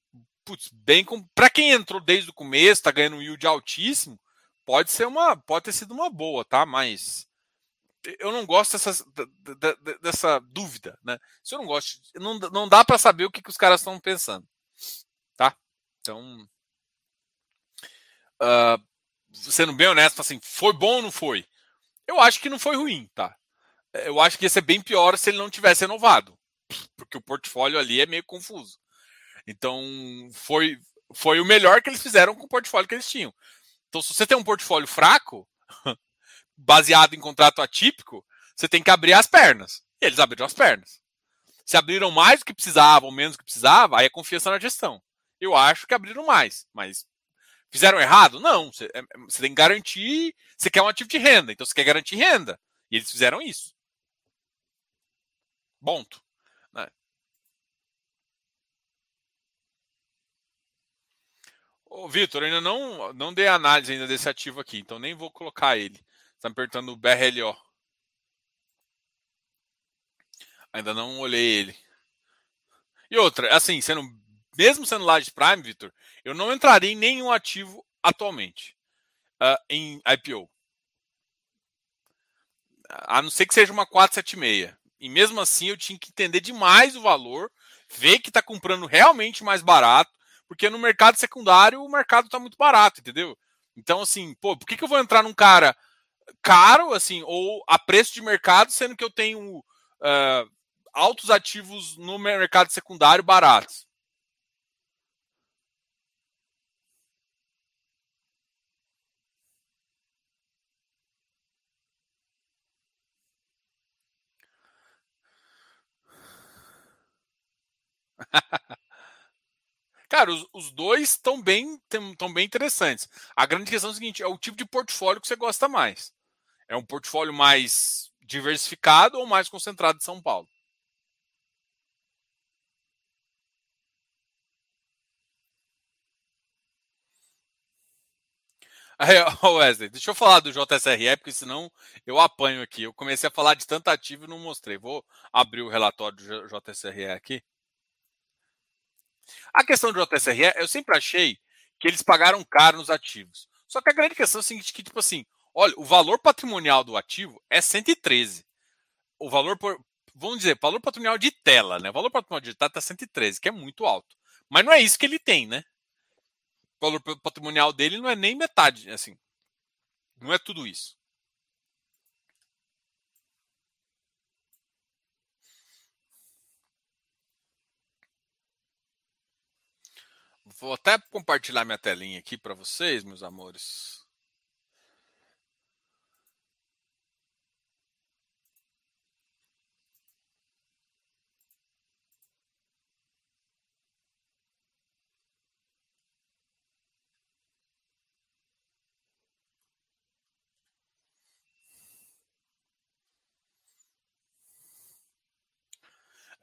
putz, bem com. Para quem entrou desde o começo, tá ganhando um yield altíssimo, pode ser uma. Pode ter sido uma boa, tá? Mas eu não gosto dessa, dúvida, né? Se eu não gosto, não, não dá para saber o que, que os caras estão pensando, tá? Então, uh, sendo bem honesto, assim, foi bom ou não foi? Eu acho que não foi ruim, tá? Eu acho que ia ser bem pior se ele não tivesse renovado, porque o portfólio ali é meio confuso. Então, foi, foi o melhor que eles fizeram com o portfólio que eles tinham. Então, se você tem um portfólio fraco, [laughs] baseado em contrato atípico, você tem que abrir as pernas. E eles abriram as pernas. Se abriram mais do que precisavam, menos do que precisava, aí é confiança na gestão. Eu acho que abriram mais, mas fizeram errado? Não. Você, é, você tem que garantir. Você quer um ativo de renda, então você quer garantir renda. E eles fizeram isso. Ponto. Né? Ô, Vitor, ainda não, não dei análise ainda desse ativo aqui, então nem vou colocar ele. Está me perguntando o BRLO. Ainda não olhei ele. E outra, assim, sendo, mesmo sendo Large Prime, Vitor, eu não entraria em nenhum ativo atualmente uh, em IPO. A não ser que seja uma 476. E mesmo assim eu tinha que entender demais o valor, ver que está comprando realmente mais barato, porque no mercado secundário o mercado está muito barato, entendeu? Então, assim, pô, por que, que eu vou entrar num cara caro, assim, ou a preço de mercado, sendo que eu tenho uh, altos ativos no mercado secundário baratos? [laughs] Cara, os, os dois estão bem, bem interessantes. A grande questão é o seguinte: é o tipo de portfólio que você gosta mais. É um portfólio mais diversificado ou mais concentrado em São Paulo? Aí, [laughs] Wesley, deixa eu falar do JSRE, porque senão eu apanho aqui. Eu comecei a falar de tentativa e não mostrei. Vou abrir o relatório do JSRE aqui. A questão do JSRE, eu sempre achei que eles pagaram caro nos ativos. Só que a grande questão é a seguinte, que tipo assim, olha, o valor patrimonial do ativo é 113. O valor, por, vamos dizer, valor patrimonial de tela, né? O valor patrimonial de tela está 113, que é muito alto. Mas não é isso que ele tem, né? O valor patrimonial dele não é nem metade, assim. Não é tudo isso. Vou até compartilhar minha telinha aqui para vocês, meus amores.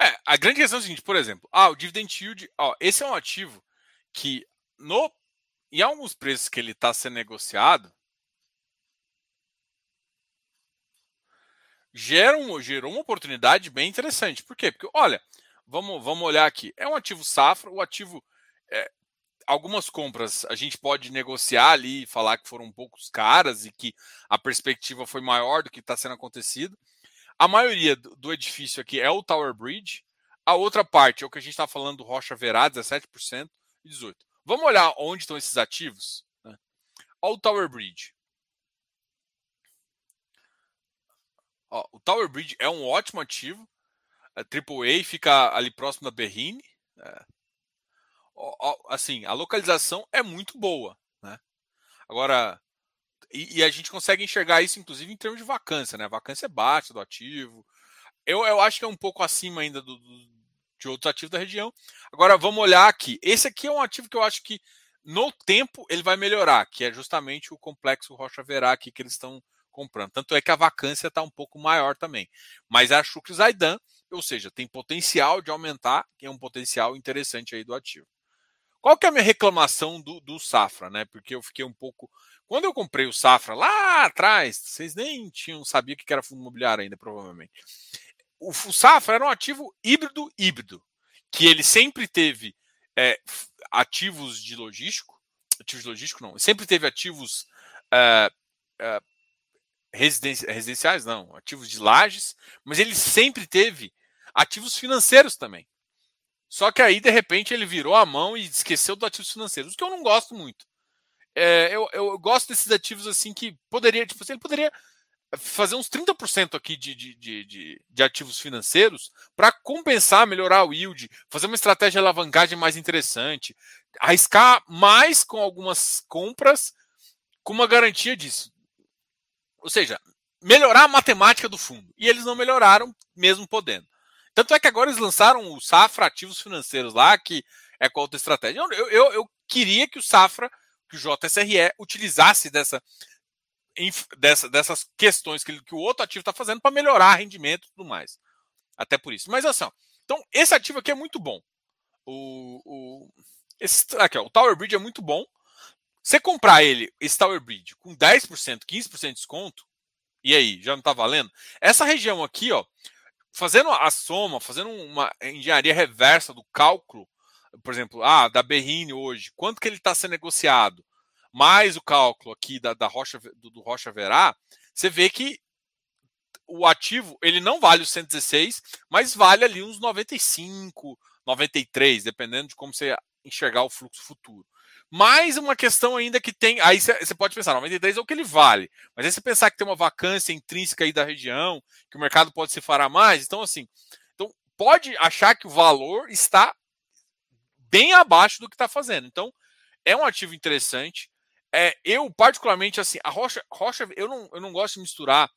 É, a grande questão é o seguinte, por exemplo, ah, o dividend yield, ó, esse é um ativo que no em alguns preços que ele está sendo negociado gera um, gerou uma oportunidade bem interessante. Por quê? Porque, olha, vamos, vamos olhar aqui. É um ativo safra, o ativo. É, algumas compras a gente pode negociar ali e falar que foram poucos caras e que a perspectiva foi maior do que está sendo acontecido. A maioria do, do edifício aqui é o Tower Bridge. A outra parte é o que a gente está falando do Rocha Verá, 17%. 18. Vamos olhar onde estão esses ativos? Né? Olha o Tower Bridge. Ó, o Tower Bridge é um ótimo ativo. A AAA fica ali próximo da Berrine. É. assim, a localização é muito boa. Né? Agora, e, e, a gente consegue enxergar isso, inclusive, em termos de vacância. Né? A vacância é baixa do ativo. Eu, eu acho que é um pouco acima ainda do de outros ativos da região. Agora vamos olhar aqui. Esse aqui é um ativo que eu acho que no tempo ele vai melhorar, que é justamente o complexo Rocha Verá aqui que eles estão comprando. Tanto é que a vacância está um pouco maior também. Mas a Shukri Zaidan, ou seja, tem potencial de aumentar, que é um potencial interessante aí do ativo. qual que é a minha reclamação do, do Safra, né? Porque eu fiquei um pouco. Quando eu comprei o Safra lá atrás, vocês nem tinham sabia que era fundo imobiliário ainda, provavelmente. O, o Safra era um ativo híbrido híbrido, que ele sempre teve é, ativos de logístico, ativos de logístico não, sempre teve ativos é, é, residenciais, não, ativos de lajes, mas ele sempre teve ativos financeiros também. Só que aí, de repente, ele virou a mão e esqueceu dos ativos financeiros, o que eu não gosto muito. É, eu, eu gosto desses ativos assim que poderia, tipo, ele poderia fazer uns 30% aqui de, de, de, de, ativos financeiros para compensar, melhorar o yield, fazer uma estratégia de alavancagem mais interessante, arriscar mais com algumas compras com uma garantia disso. Ou seja, melhorar a matemática do fundo. E eles não melhoraram, mesmo podendo. Tanto é que agora eles lançaram o Safra Ativos Financeiros lá, que é com outra estratégia. Eu, eu, eu queria que o Safra, que o JSRE, utilizasse dessa, dessa dessas questões que, que o outro ativo está fazendo para melhorar rendimento e tudo mais. Até por isso. Mas assim, ó, então esse ativo aqui é muito bom. O, o, esse, aqui, ó, o Tower Bridge é muito bom. Você comprar ele, esse Tower Bridge, com 10%, 15% de desconto, e aí, já não está valendo? Essa região aqui, ó, fazendo a soma, fazendo uma engenharia reversa do cálculo, por exemplo, ah, da Berrine hoje, quanto que ele está sendo negociado, mais o cálculo aqui da, da Rocha, do, do Rocha Verá, você vê que o ativo ele não vale os 116, mas vale ali uns 95, 93, dependendo de como você enxergar o fluxo futuro. Mais uma questão ainda que tem. Aí você pode pensar, 93 é o que ele vale. Mas aí você pensar que tem uma vacância intrínseca aí da região, que o mercado pode se fará mais. Então, assim, então pode achar que o valor está bem abaixo do que está fazendo. Então, é um ativo interessante. É, eu, particularmente, assim, a rocha, rocha eu, não, eu não gosto de misturar,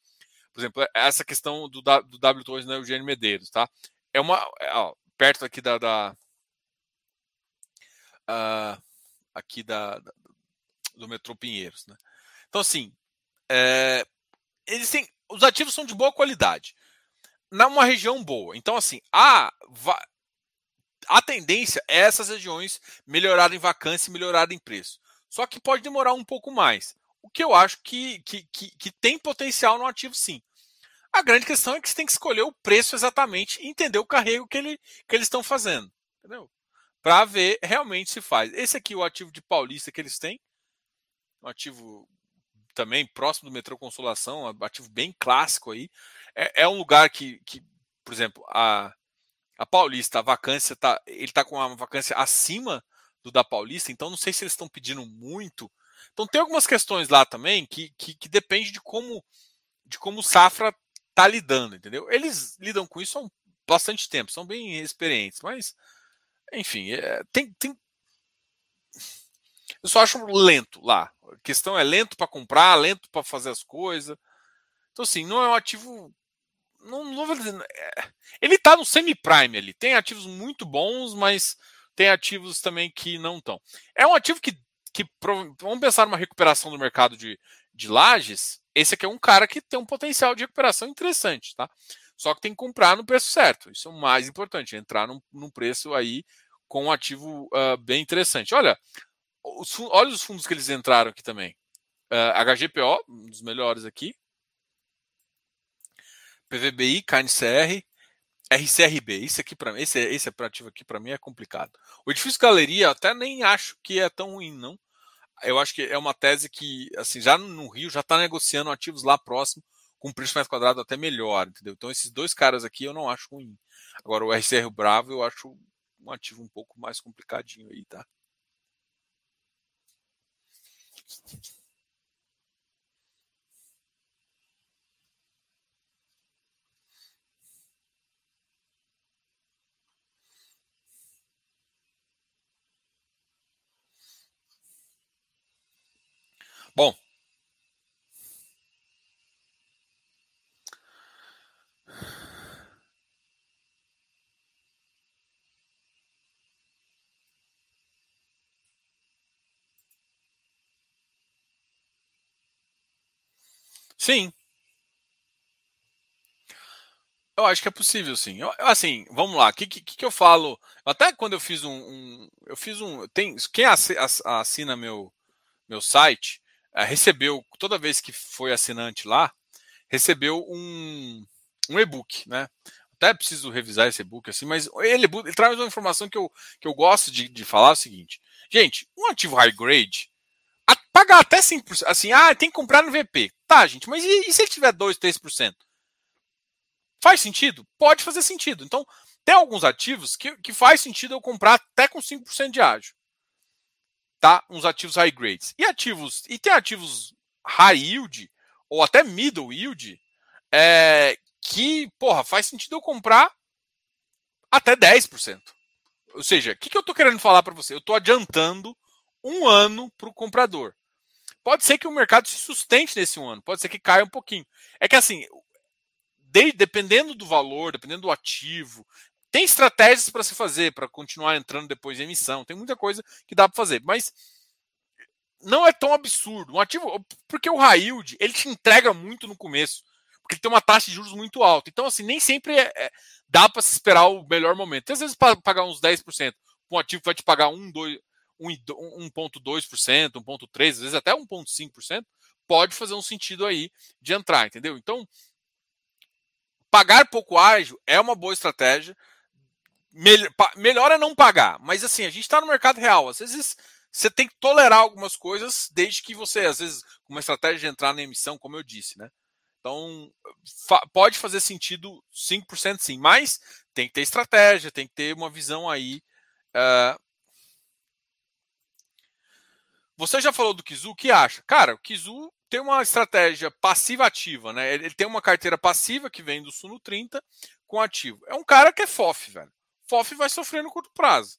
por exemplo, essa questão do, do W2 na Eugênio Medeiros, tá? É uma. É, ó, perto aqui da. da uh, aqui da, da do metrô Pinheiros. Né? Então, assim, é, eles têm, os ativos são de boa qualidade, numa região boa. Então, assim, a, a tendência é essas regiões melhorarem em vacância e melhorarem em preço. Só que pode demorar um pouco mais. O que eu acho que, que, que, que tem potencial no ativo, sim. A grande questão é que você tem que escolher o preço exatamente e entender o carrego que, ele, que eles estão fazendo. Entendeu? para ver realmente se faz. Esse aqui é o ativo de Paulista que eles têm, um ativo também próximo do metrô Consolação, um ativo bem clássico aí. É, é um lugar que, que, por exemplo, a, a Paulista, a vacância tá, ele está com uma vacância acima do da Paulista, então não sei se eles estão pedindo muito. Então tem algumas questões lá também que, que, que depende de como de como o Safra está lidando, entendeu? Eles lidam com isso há um, bastante tempo, são bem experientes, mas enfim, é, tem, tem. Eu só acho lento lá. A questão é lento para comprar, lento para fazer as coisas. Então, assim, não é um ativo. Não, não vou dizer, é, ele está no semi-prime ali. Tem ativos muito bons, mas tem ativos também que não estão. É um ativo que, que. Vamos pensar numa recuperação do mercado de, de lajes. Esse aqui é um cara que tem um potencial de recuperação interessante, tá? Só que tem que comprar no preço certo. Isso é o mais importante, entrar num, num preço aí com um ativo uh, bem interessante. Olha, os, olha os fundos que eles entraram aqui também. Uh, ah, HGPO, um dos melhores aqui. PVBI, KNCR, RCRB. Esse aqui para esse, esse ativo aqui para mim é complicado. O edifício galeria até nem acho que é tão ruim não. Eu acho que é uma tese que assim já no Rio já está negociando ativos lá próximo com preço mais quadrado até melhor, entendeu? Então esses dois caras aqui eu não acho ruim. Agora o RCR Bravo eu acho um ativo um pouco mais complicadinho aí, tá? Bom, Sim. Eu acho que é possível, sim. Eu, assim, vamos lá. O que, que, que, eu falo? Até quando eu fiz um. um eu fiz um. Tem, quem assina meu, meu site recebeu, toda vez que foi assinante lá, recebeu um, um e-book, né? Até preciso revisar esse e-book assim, mas ele, ele, traz uma informação que eu, que eu gosto de, de falar: é o seguinte. Gente, um ativo high grade, a, pagar até 5%, assim, ah, tem que comprar no VP. Tá, gente, mas e, e se ele tiver 2, 3%? Faz sentido? Pode fazer sentido. Então, tem alguns ativos que, que faz sentido eu comprar até com 5% de ágio. Tá? Uns ativos high grades. E ativos, e tem ativos high yield ou até middle yield é, que, porra, faz sentido eu comprar até 10%. Ou seja, o que, que eu estou querendo falar para você? Eu estou adiantando um ano para o comprador. Pode ser que o mercado se sustente nesse um ano, pode ser que caia um pouquinho. É que assim, de, dependendo do valor, dependendo do ativo, tem estratégias para se fazer para continuar entrando depois de emissão. Tem muita coisa que dá para fazer, mas não é tão absurdo. Um ativo, porque o high yield, ele te entrega muito no começo, porque ele tem uma taxa de juros muito alta. Então assim, nem sempre é, é, dá para se esperar o melhor momento. Às vezes para pagar uns 10%, um ativo vai te pagar 1, 2, 1.2%, 1.3%, às vezes até 1.5%, pode fazer um sentido aí de entrar, entendeu? Então, pagar pouco ágil é uma boa estratégia. Melhor é não pagar, mas assim, a gente está no mercado real. Às vezes você tem que tolerar algumas coisas, desde que você, às vezes, com uma estratégia de entrar na emissão, como eu disse, né? Então, fa pode fazer sentido 5% sim, mas tem que ter estratégia, tem que ter uma visão aí. Uh... Você já falou do Kizu, o que acha? Cara, o Kizu tem uma estratégia passiva ativa, né? Ele tem uma carteira passiva que vem do Suno 30 com ativo. É um cara que é FOF, velho. FOF vai sofrer no curto prazo.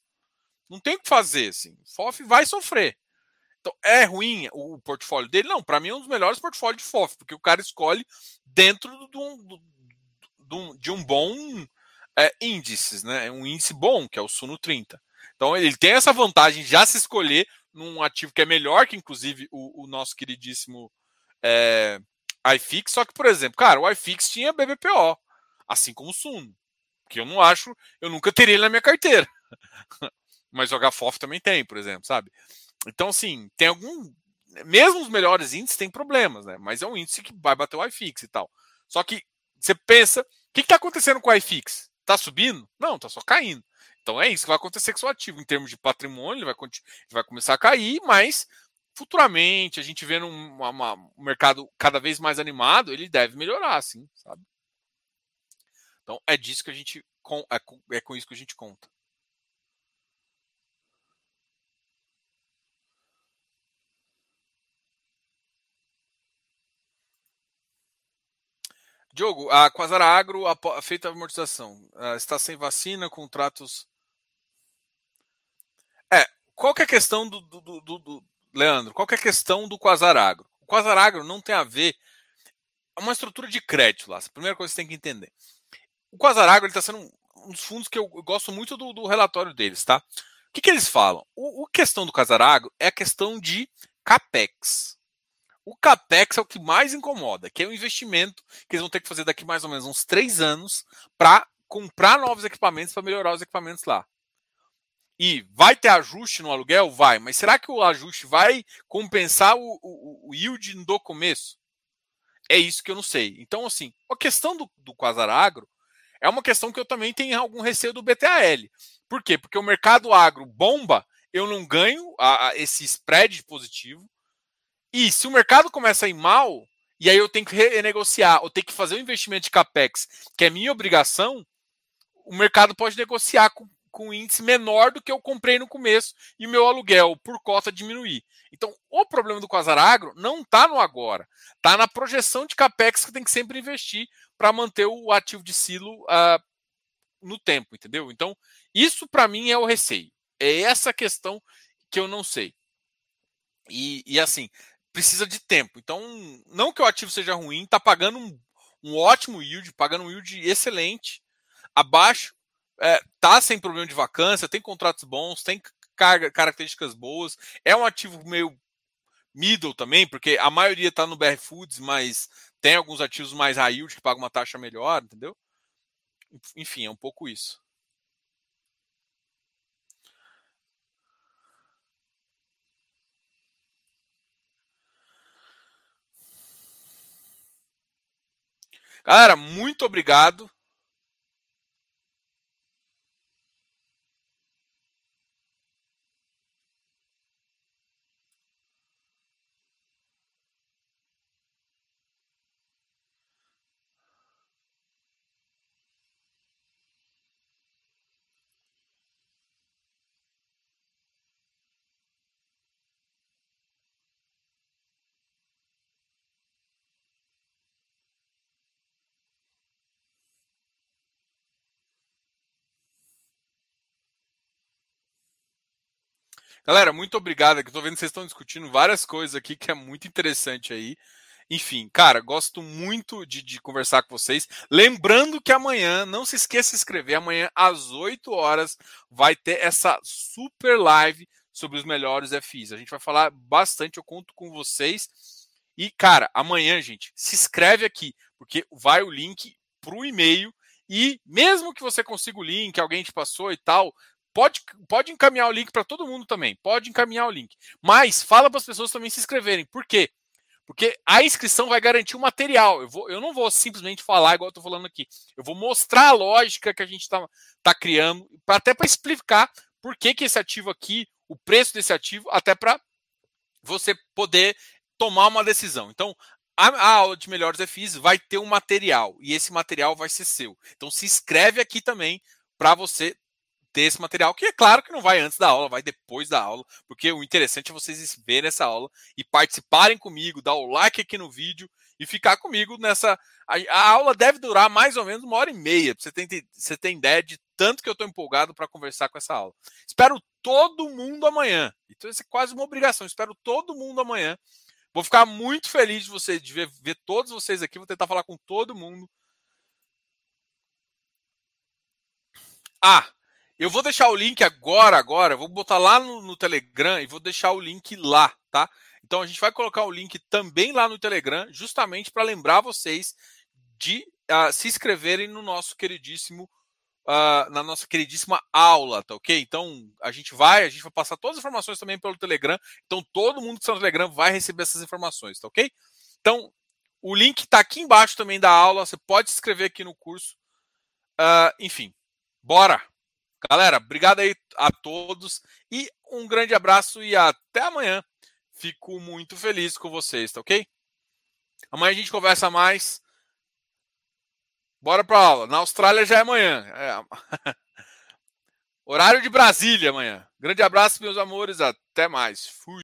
Não tem o que fazer, assim. FOF vai sofrer. Então, é ruim o portfólio dele? Não, para mim é um dos melhores portfólios de FOF, porque o cara escolhe dentro de um, de um bom é, índices, né? Um índice bom, que é o Suno 30. Então, ele tem essa vantagem de já se escolher num ativo que é melhor que, inclusive, o, o nosso queridíssimo é, iFix, só que, por exemplo, cara, o iFix tinha BBPO, assim como o Suno, que eu não acho, eu nunca teria ele na minha carteira. [laughs] Mas o HFOF também tem, por exemplo, sabe? Então, assim, tem algum. Mesmo os melhores índices têm problemas, né? Mas é um índice que vai bater o iFix e tal. Só que você pensa, o que está acontecendo com o iFix? Está subindo? Não, está só caindo. Então é isso que vai acontecer com o ativo. Em termos de patrimônio, ele vai, ele vai começar a cair, mas futuramente, a gente vendo um, uma, um mercado cada vez mais animado, ele deve melhorar, sim, sabe? Então é disso que a gente é com, é com isso que a gente conta. Diogo, a Quasara Agro feita a amortização. Uh, está sem vacina, contratos. É, qual que é a questão do, do, do, do, Leandro, qual é a questão do Quasaragro? O Quasaragro não tem a ver. É uma estrutura de crédito lá. A primeira coisa que você tem que entender. O Quasaragro está sendo um dos fundos que eu gosto muito do, do relatório deles, tá? O que, que eles falam? O, o questão do Quasaragro é a questão de capex. O capex é o que mais incomoda, que é o investimento que eles vão ter que fazer daqui mais ou menos uns três anos para comprar novos equipamentos para melhorar os equipamentos lá. E vai ter ajuste no aluguel? Vai. Mas será que o ajuste vai compensar o, o, o yield do começo? É isso que eu não sei. Então, assim, a questão do, do Quasar Agro é uma questão que eu também tenho algum receio do BTAL. Por quê? Porque o mercado agro bomba, eu não ganho a, a, esse spread positivo. E se o mercado começa a ir mal, e aí eu tenho que renegociar, ou tenho que fazer um investimento de capex, que é minha obrigação, o mercado pode negociar com, com índice menor do que eu comprei no começo e meu aluguel por cota diminuir. Então, o problema do Quasar Agro não está no agora, está na projeção de capex que tem que sempre investir para manter o ativo de silo uh, no tempo, entendeu? Então, isso para mim é o receio. É essa questão que eu não sei. E, e, assim, precisa de tempo. Então, não que o ativo seja ruim, está pagando um, um ótimo yield, pagando um yield excelente, abaixo é, tá sem problema de vacância, tem contratos bons, tem carga, características boas, é um ativo meio middle também, porque a maioria está no BR Foods, mas tem alguns ativos mais high yield que pagam uma taxa melhor, entendeu? enfim, é um pouco isso. Galera, muito obrigado. Galera, muito obrigado. Estou vendo que vocês estão discutindo várias coisas aqui que é muito interessante aí. Enfim, cara, gosto muito de, de, conversar com vocês. Lembrando que amanhã, não se esqueça de se inscrever, amanhã às 8 horas vai ter essa super live sobre os melhores FIs. A gente vai falar bastante, eu conto com vocês. E, cara, amanhã, gente, se inscreve aqui, porque vai o link para o e-mail. E mesmo que você consiga o link, alguém te passou e tal, Pode, pode encaminhar o link para todo mundo também. Pode encaminhar o link. Mas fala para as pessoas também se inscreverem. Por quê? Porque a inscrição vai garantir o material. Eu, vou, eu não vou simplesmente falar igual eu estou falando aqui. Eu vou mostrar a lógica que a gente está tá criando, pra, até para explicar por que, que esse ativo aqui, o preço desse ativo, até para você poder tomar uma decisão. Então, a, a, aula de melhores FIs vai ter um material e esse material vai ser seu. Então, se inscreve aqui também para você ter esse material, que é claro que não vai antes da aula, vai depois da aula, porque o interessante é vocês verem essa aula e participarem comigo, dar o like aqui no vídeo e ficar comigo nessa. A, aula deve durar mais ou menos uma hora e meia, você ter, você ter ideia de tanto que eu estou empolgado para conversar com essa aula. Espero todo mundo amanhã. Então, isso é quase uma obrigação. Espero todo mundo amanhã. Vou ficar muito feliz de você de ver, ver todos vocês aqui. Vou tentar falar com todo mundo. Ah, eu vou deixar o link agora, agora, vou botar lá no, no, Telegram e vou deixar o link lá, tá? Então a gente vai colocar o link também lá no Telegram, justamente para lembrar vocês de uh, se inscreverem no nosso queridíssimo, uh, na nossa queridíssima aula, tá ok? Então a gente vai, a gente vai passar todas as informações também pelo Telegram. Então todo mundo que está no Telegram vai receber essas informações, tá ok? Então o link está aqui embaixo também da aula. Você pode se inscrever aqui no curso. Uh, enfim, bora! Galera, obrigado aí a todos e um grande abraço e até amanhã. Fico muito feliz com vocês, tá ok? Amanhã a gente conversa mais. Bora para aula. Na Austrália já é amanhã. É. [laughs] Horário de Brasília amanhã. Grande abraço, meus amores. Até mais. Fui.